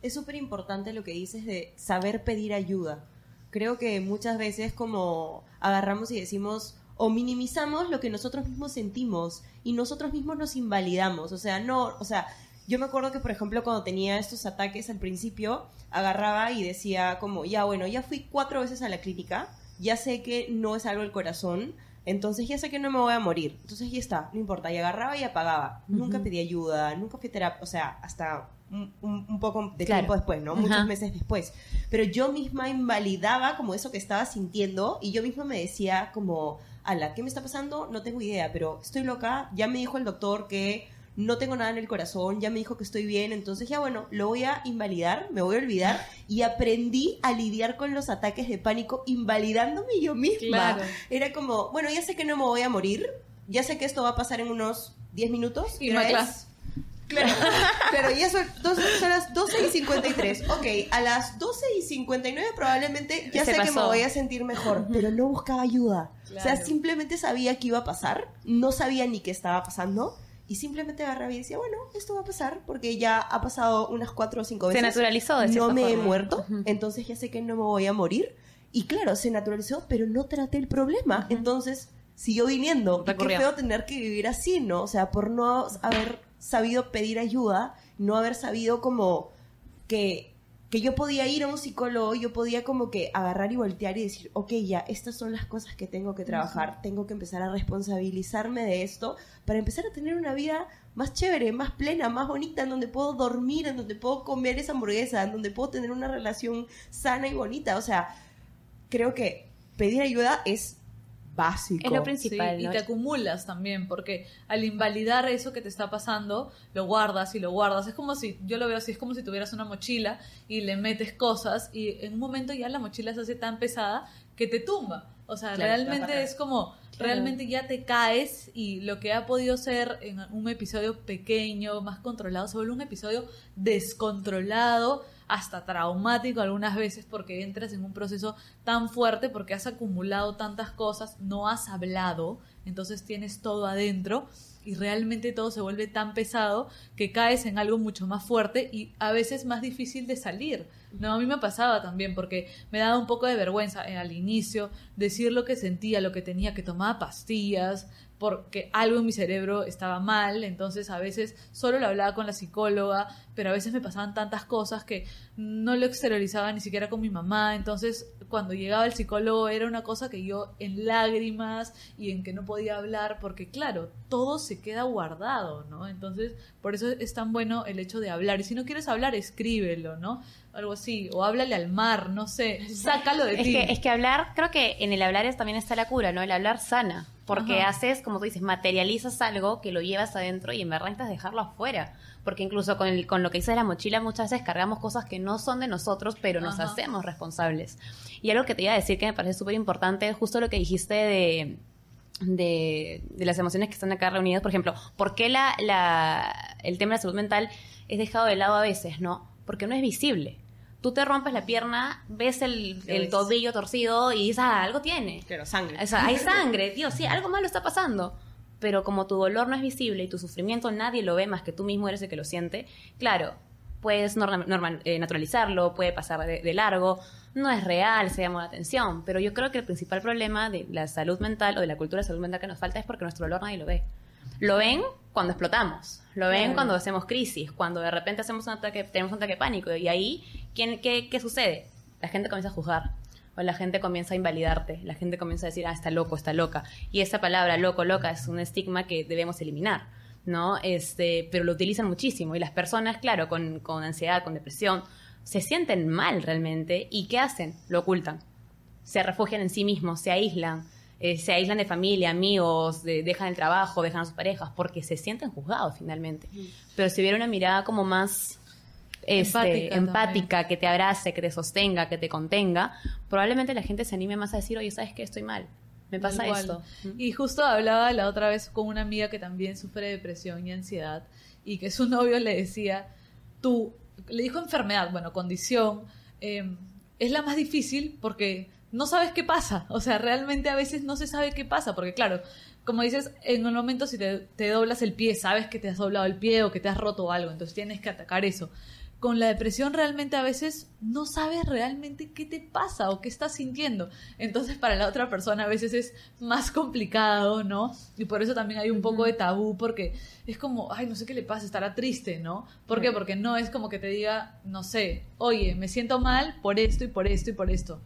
S1: Es súper importante lo que dices de saber pedir ayuda. Creo que muchas veces como agarramos y decimos o minimizamos lo que nosotros mismos sentimos y nosotros mismos nos invalidamos. O sea, no, o sea, yo me acuerdo que, por ejemplo, cuando tenía estos ataques al principio, agarraba y decía como, ya bueno, ya fui cuatro veces a la clínica, ya sé que no es algo del corazón, Entonces ya sé que no me voy a morir. Entonces ya está, no importa. Y agarraba y apagaba. Nunca pedí ayuda, nunca fui terapia, o sea, hasta un, poco de
S3: Claro.
S1: tiempo después, ¿no? Muchos meses después. Pero yo misma invalidaba como eso que estaba sintiendo y yo misma me decía como, ala, ¿qué me está pasando? No tengo idea, pero estoy loca. Ya me dijo el doctor que no tengo nada en el corazón, ya me dijo que estoy bien, entonces ya bueno, lo voy a invalidar, me voy a olvidar y aprendí a lidiar con los ataques de pánico invalidándome yo misma.
S2: Claro.
S1: Era como, bueno, ya sé que no me voy a morir, ya sé que esto va a pasar en unos 10 minutos.
S2: Y
S1: ¿qué hora
S2: Macla.
S1: es? Claro, claro, ya son, dos- son las 12 y 53. Ok, a las 12 y 59 probablemente ya
S3: Se
S1: sé que me
S3: pasó.
S1: voy a sentir mejor, pero no buscaba ayuda. O sea,
S2: Claro.
S1: simplemente sabía que iba a pasar, no sabía ni qué estaba pasando. Y simplemente agarraba y decía, bueno, esto va a pasar porque ya ha pasado unas cuatro o cinco
S3: Se
S1: veces.
S3: naturalizó de
S1: No me he muerto, entonces ya sé que no me voy a morir. Y claro, se naturalizó, pero no traté el problema. Entonces siguió viniendo. Y qué feo tener que vivir así, ¿no? O sea, por no haber sabido pedir ayuda, no haber sabido como que, que yo podía ir a un psicólogo, yo podía como que agarrar y voltear y decir, ok, ya, estas son las cosas que tengo que trabajar, tengo que empezar a responsabilizarme de esto para empezar a tener una vida más chévere, más plena, más bonita, en donde puedo dormir, en donde puedo comer esa hamburguesa, en donde puedo tener una relación sana y bonita. O sea, creo que pedir ayuda es básico.
S3: Es lo
S2: Sí,
S3: principal.
S2: y te acumulas también, porque al invalidar eso que te está pasando, lo guardas y lo guardas. Es como si, yo lo veo así, es como si tuvieras una mochila y le metes cosas y en un momento ya la mochila se hace tan pesada que te tumba. O sea,
S1: Claro,
S2: realmente es como, realmente ya te caes y lo que ha podido ser en un episodio pequeño, más controlado, se vuelve un episodio descontrolado, hasta traumático algunas veces porque entras en un proceso tan fuerte porque has acumulado tantas cosas, no has hablado, entonces tienes todo adentro y realmente todo se vuelve tan pesado que caes en algo mucho más fuerte y a veces más difícil de salir. No, a mí me pasaba también porque me daba un poco de vergüenza eh, al inicio decir lo que sentía, lo que tenía, que tomaba pastillas, porque algo en mi cerebro estaba mal, entonces a veces solo lo hablaba con la psicóloga, pero a veces me pasaban tantas cosas que no lo exteriorizaba ni siquiera con mi mamá, entonces cuando llegaba el psicólogo era una cosa que yo en lágrimas y en que no podía hablar, porque claro, todo se queda guardado, ¿no? Entonces, por eso es tan bueno el hecho de hablar, y si no quieres hablar, escríbelo, ¿no? Algo así, o háblale al mar, no sé, sácalo de
S3: Es
S2: ti.
S3: que, es que hablar, creo que en el hablar es, también está la cura, ¿no? El hablar sana. Porque
S2: Ajá.
S3: haces, como tú dices, materializas algo que lo llevas adentro y en verdad necesitas dejarlo afuera. Porque incluso con, el- con lo que dice de la mochila muchas veces cargamos cosas que no son de nosotros, pero nos
S2: Ajá.
S3: hacemos responsables. Y algo que te iba a decir que me parece súper importante es justo lo que dijiste de, de, de las emociones que están acá reunidas. Por ejemplo, ¿por qué la, la, el tema de la salud mental es dejado de lado a veces, no? Porque no es visible. Tú te rompes la pierna, ves el, tobillo torcido y dices, ah, algo tiene.
S1: Claro, sangre.
S3: O sea, hay sangre, tío, sí, algo malo está pasando. Pero como tu dolor no es visible y tu sufrimiento nadie lo ve más que tú mismo eres el que lo siente, claro, puedes norma- normal- eh, naturalizarlo, puede pasar de, de largo, no es real, se llama la atención. Pero yo creo que el principal problema de la salud mental o de la cultura de salud mental que nos falta es porque nuestro dolor nadie lo ve. Lo ven cuando explotamos, lo ven
S1: Claro.
S3: cuando hacemos crisis, cuando de repente hacemos un ataque, tenemos un ataque de pánico y ahí, ¿quién, qué, ¿qué sucede? La gente comienza a juzgar o la gente comienza a invalidarte, la gente comienza a decir, ah, está loco, está loca. Y esa palabra loco, loca es un estigma que debemos eliminar, ¿no? Este, pero lo utilizan muchísimo y las personas, claro, con, con ansiedad, con depresión, se sienten mal realmente y ¿qué hacen? Lo ocultan. Se refugian en sí mismos, se aíslan, eh, se aíslan de familia, amigos, de- dejan el trabajo, dejan a sus parejas, porque se sienten juzgados finalmente. Pero si hubiera una mirada como más este,
S2: Empática
S3: empática, que te abrace, que te sostenga, que te contenga, probablemente la gente se anime más a decir, oye, ¿sabes qué? Estoy mal. Me pasa
S2: cual.
S3: esto.
S2: Y justo hablaba la otra vez con una amiga que también sufre de depresión y ansiedad y que su novio le decía, tú, le dijo enfermedad, bueno, condición, eh, es la más difícil porque no sabes qué pasa. O sea, realmente a veces no se sabe qué pasa porque claro, como dices, en un momento si te, te doblas el pie, sabes que te has doblado el pie o que te has roto algo, entonces tienes que atacar eso. Con la depresión realmente a veces no sabes realmente qué te pasa o qué estás sintiendo. Entonces para la otra persona a veces es más complicado, ¿no? Y por eso también hay un poco de tabú porque es como, ay, no sé qué le pasa, estará triste, ¿no? ¿Por qué? Porque no es como que te diga, no sé, oye, me siento mal por esto y por esto y por esto.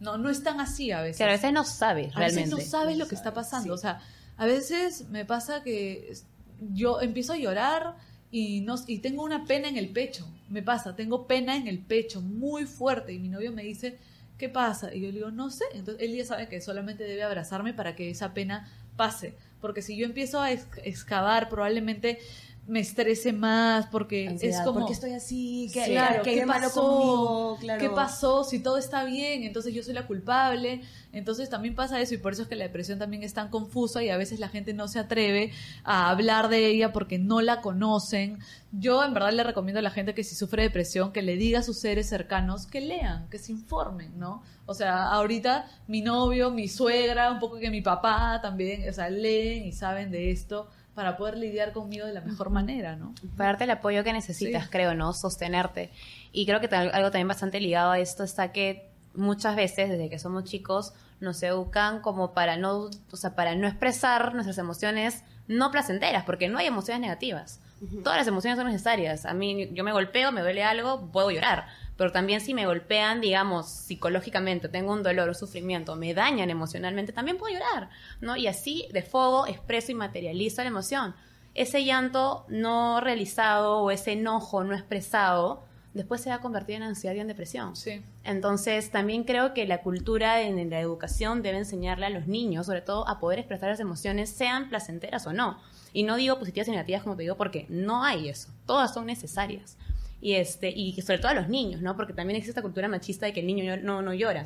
S2: No, no es tan así a veces.
S3: Claro, a veces no sabes realmente.
S2: A veces no sabes lo que está pasando. O sea, a veces me pasa que yo empiezo a llorar y, no, y tengo una pena en el pecho. Me pasa, tengo pena en el pecho muy fuerte y mi novio me dice, ¿qué pasa? Y yo le digo, no sé. Entonces él ya sabe que solamente debe abrazarme para que esa pena pase. Porque si yo empiezo a excavar, probablemente me estrese más porque es como
S1: porque estoy así ¿Qué,
S2: claro, ¿qué, pasó? ¿Qué pasó? Si todo está bien, entonces yo soy la culpable. Entonces también pasa eso y por eso es que la depresión también es tan confusa y a veces la gente no se atreve a hablar de ella porque no la conocen. Yo en verdad le recomiendo a la gente que si sufre depresión que le diga a sus seres cercanos que lean, que se informen, ¿no? O sea, ahorita mi novio, mi suegra, un poco que mi papá también, o sea, leen y saben de esto para poder lidiar conmigo de la mejor manera, ¿no?
S3: Para darte el apoyo que necesitas, creo, ¿no? Sostenerte. Y creo que algo también bastante ligado a esto está que muchas veces, desde que somos chicos, nos educan como para no, o sea, para no expresar nuestras emociones no placenteras, porque no hay emociones negativas. Todas las emociones son necesarias. A mí, yo me golpeo, me duele algo, puedo llorar pero también si me golpean, digamos, psicológicamente, tengo un dolor o sufrimiento, me dañan emocionalmente, también puedo llorar, ¿no? Y así, de fuego, expreso y materializo la emoción. Ese llanto no realizado o ese enojo no expresado, después se va a convertir en ansiedad y en depresión.
S2: Sí.
S3: Entonces, también creo que la cultura en la educación debe enseñarle a los niños, sobre todo, a poder expresar las emociones, sean placenteras o no. Y no digo positivas y negativas, como te digo, porque no hay eso. Todas son necesarias y este y sobre todo a los niños, ¿no? Porque también existe esta cultura machista de que el niño no, no llora,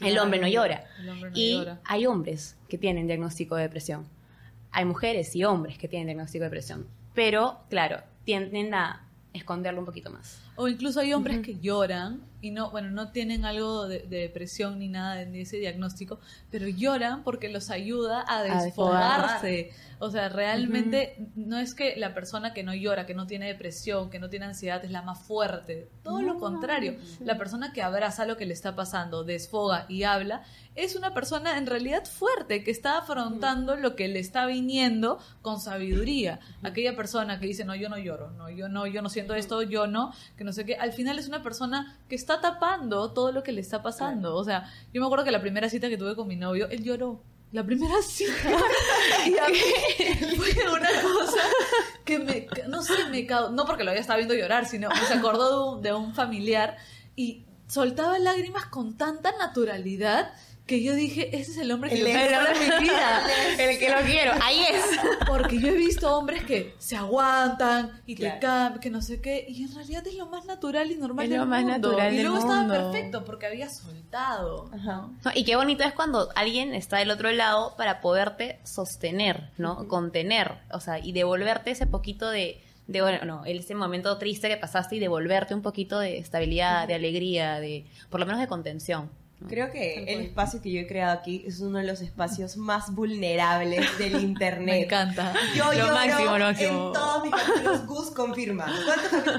S3: el hombre no llora. y hay hombres que tienen diagnóstico de depresión. Hay mujeres y hombres que tienen diagnóstico de depresión. Pero, claro, tienden a esconderlo un poquito más.
S2: O incluso hay hombres que lloran y no, bueno, no tienen algo de, depresión ni nada de, ese diagnóstico, pero lloran porque los ayuda a desfogarse. O sea, realmente no es que la persona que no llora, que no tiene depresión, que no tiene ansiedad es la más fuerte. Todo lo contrario. La persona que abraza lo que le está pasando, desfoga y habla, es una persona en realidad fuerte que está afrontando lo que le está viniendo con sabiduría. Aquella persona que dice, no, yo no lloro, no, yo no, yo no siento esto, yo no, que no sé qué, al final es una persona que está tapando todo lo que le está pasando. O sea, yo me acuerdo que la primera cita que tuve con mi novio, él lloró la primera cita. y a mí fue una cosa que me, no sé, me no porque lo había estado viendo llorar, sino que se acordó de un familiar y soltaba lágrimas con tanta naturalidad que yo dije, ese es el hombre que yo quiero en mi vida.
S3: el que lo quiero, ahí es.
S2: Porque yo he visto hombres que se aguantan y te cambian, que no sé qué, y en realidad es lo más natural y normal es lo más natural y luego estaba perfecto porque había soltado.
S3: y qué bonito es cuando alguien está del otro lado para poderte sostener, ¿no? Contener, o sea, y devolverte ese poquito de de bueno, no, ese momento triste que pasaste y devolverte un poquito de estabilidad, de alegría, de por lo menos de contención.
S1: Creo que el espacio que yo he creado aquí es uno de los espacios más vulnerables del internet. Me
S2: encanta.
S1: Yo lo máximo, lo máximo. en todos mis capítulos. Gus confirma.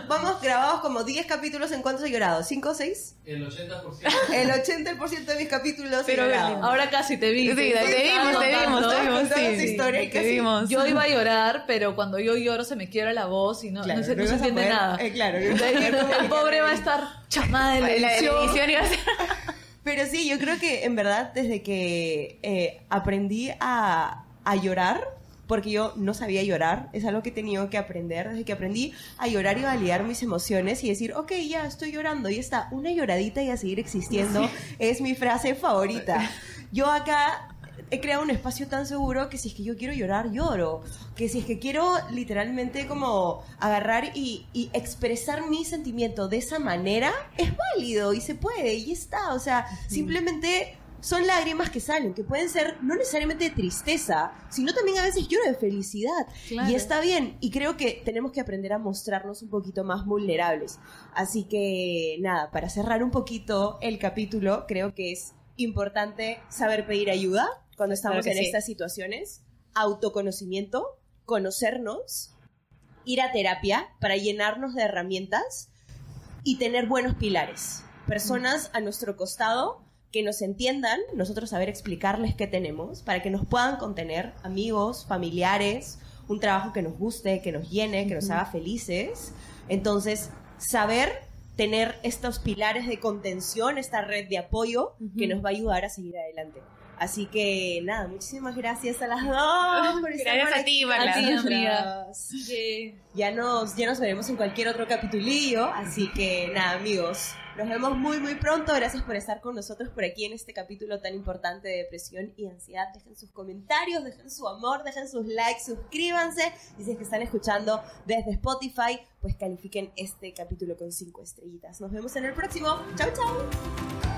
S1: Vamos grabados como 10 capítulos. ¿En cuántos he llorado? ¿5 o 6?
S4: El 80%.
S1: El 80% de mis capítulos Pero he
S2: ahora casi te vi.
S3: Sí, te, vimos, te vimos, te vimos. Sí,
S2: te vimos. Yo iba a llorar, pero cuando yo lloro se me quiebra la voz y no, no se, no se entiende nada.
S1: Eh, claro.
S2: El, el pobre va a estar chamada de la edición. La edición iba a ser...
S1: Pero sí, yo creo que en verdad desde que eh, aprendí a, llorar, porque yo no sabía llorar, es algo que he tenido que aprender, desde que aprendí a llorar y validar mis emociones y decir, ok, ya estoy llorando y está, una lloradita y a seguir existiendo, es mi frase favorita. Yo acá he creado un espacio tan seguro que si es que yo quiero llorar, lloro. Que si es que quiero literalmente como agarrar y, expresar mi sentimiento de esa manera, es válido y se puede y está. O sea, simplemente son lágrimas que salen, que pueden ser no necesariamente de tristeza, sino también a veces lloro de felicidad. Y está bien. Y creo que tenemos que aprender a mostrarnos un poquito más vulnerables. Así que nada, para cerrar un poquito el capítulo, creo que es importante saber pedir ayuda cuando estamos en estas situaciones, autoconocimiento, conocernos, ir a terapia para llenarnos de herramientas y tener buenos pilares. Personas a nuestro costado que nos entiendan, nosotros saber explicarles qué tenemos, para que nos puedan contener, amigos, familiares, un trabajo que nos guste, que nos llene, que nos haga felices. Entonces, saber tener estos pilares de contención, esta red de apoyo que nos va a ayudar a seguir adelante. Así que nada, muchísimas gracias a las dos por estar
S3: Gracias
S1: por
S3: a ti,
S1: aquí.
S3: Marla.
S1: Nosotras. Ya nos, ya nos veremos en cualquier otro capitulillo, así que nada, amigos, nos vemos muy muy pronto. Gracias por estar con nosotros por aquí en este capítulo tan importante de depresión y ansiedad. Dejen sus comentarios, dejen su amor, dejen sus likes, suscríbanse. Y si es que están escuchando desde Spotify, pues califiquen este capítulo con cinco estrellitas. Nos vemos en el próximo. Chau, chau.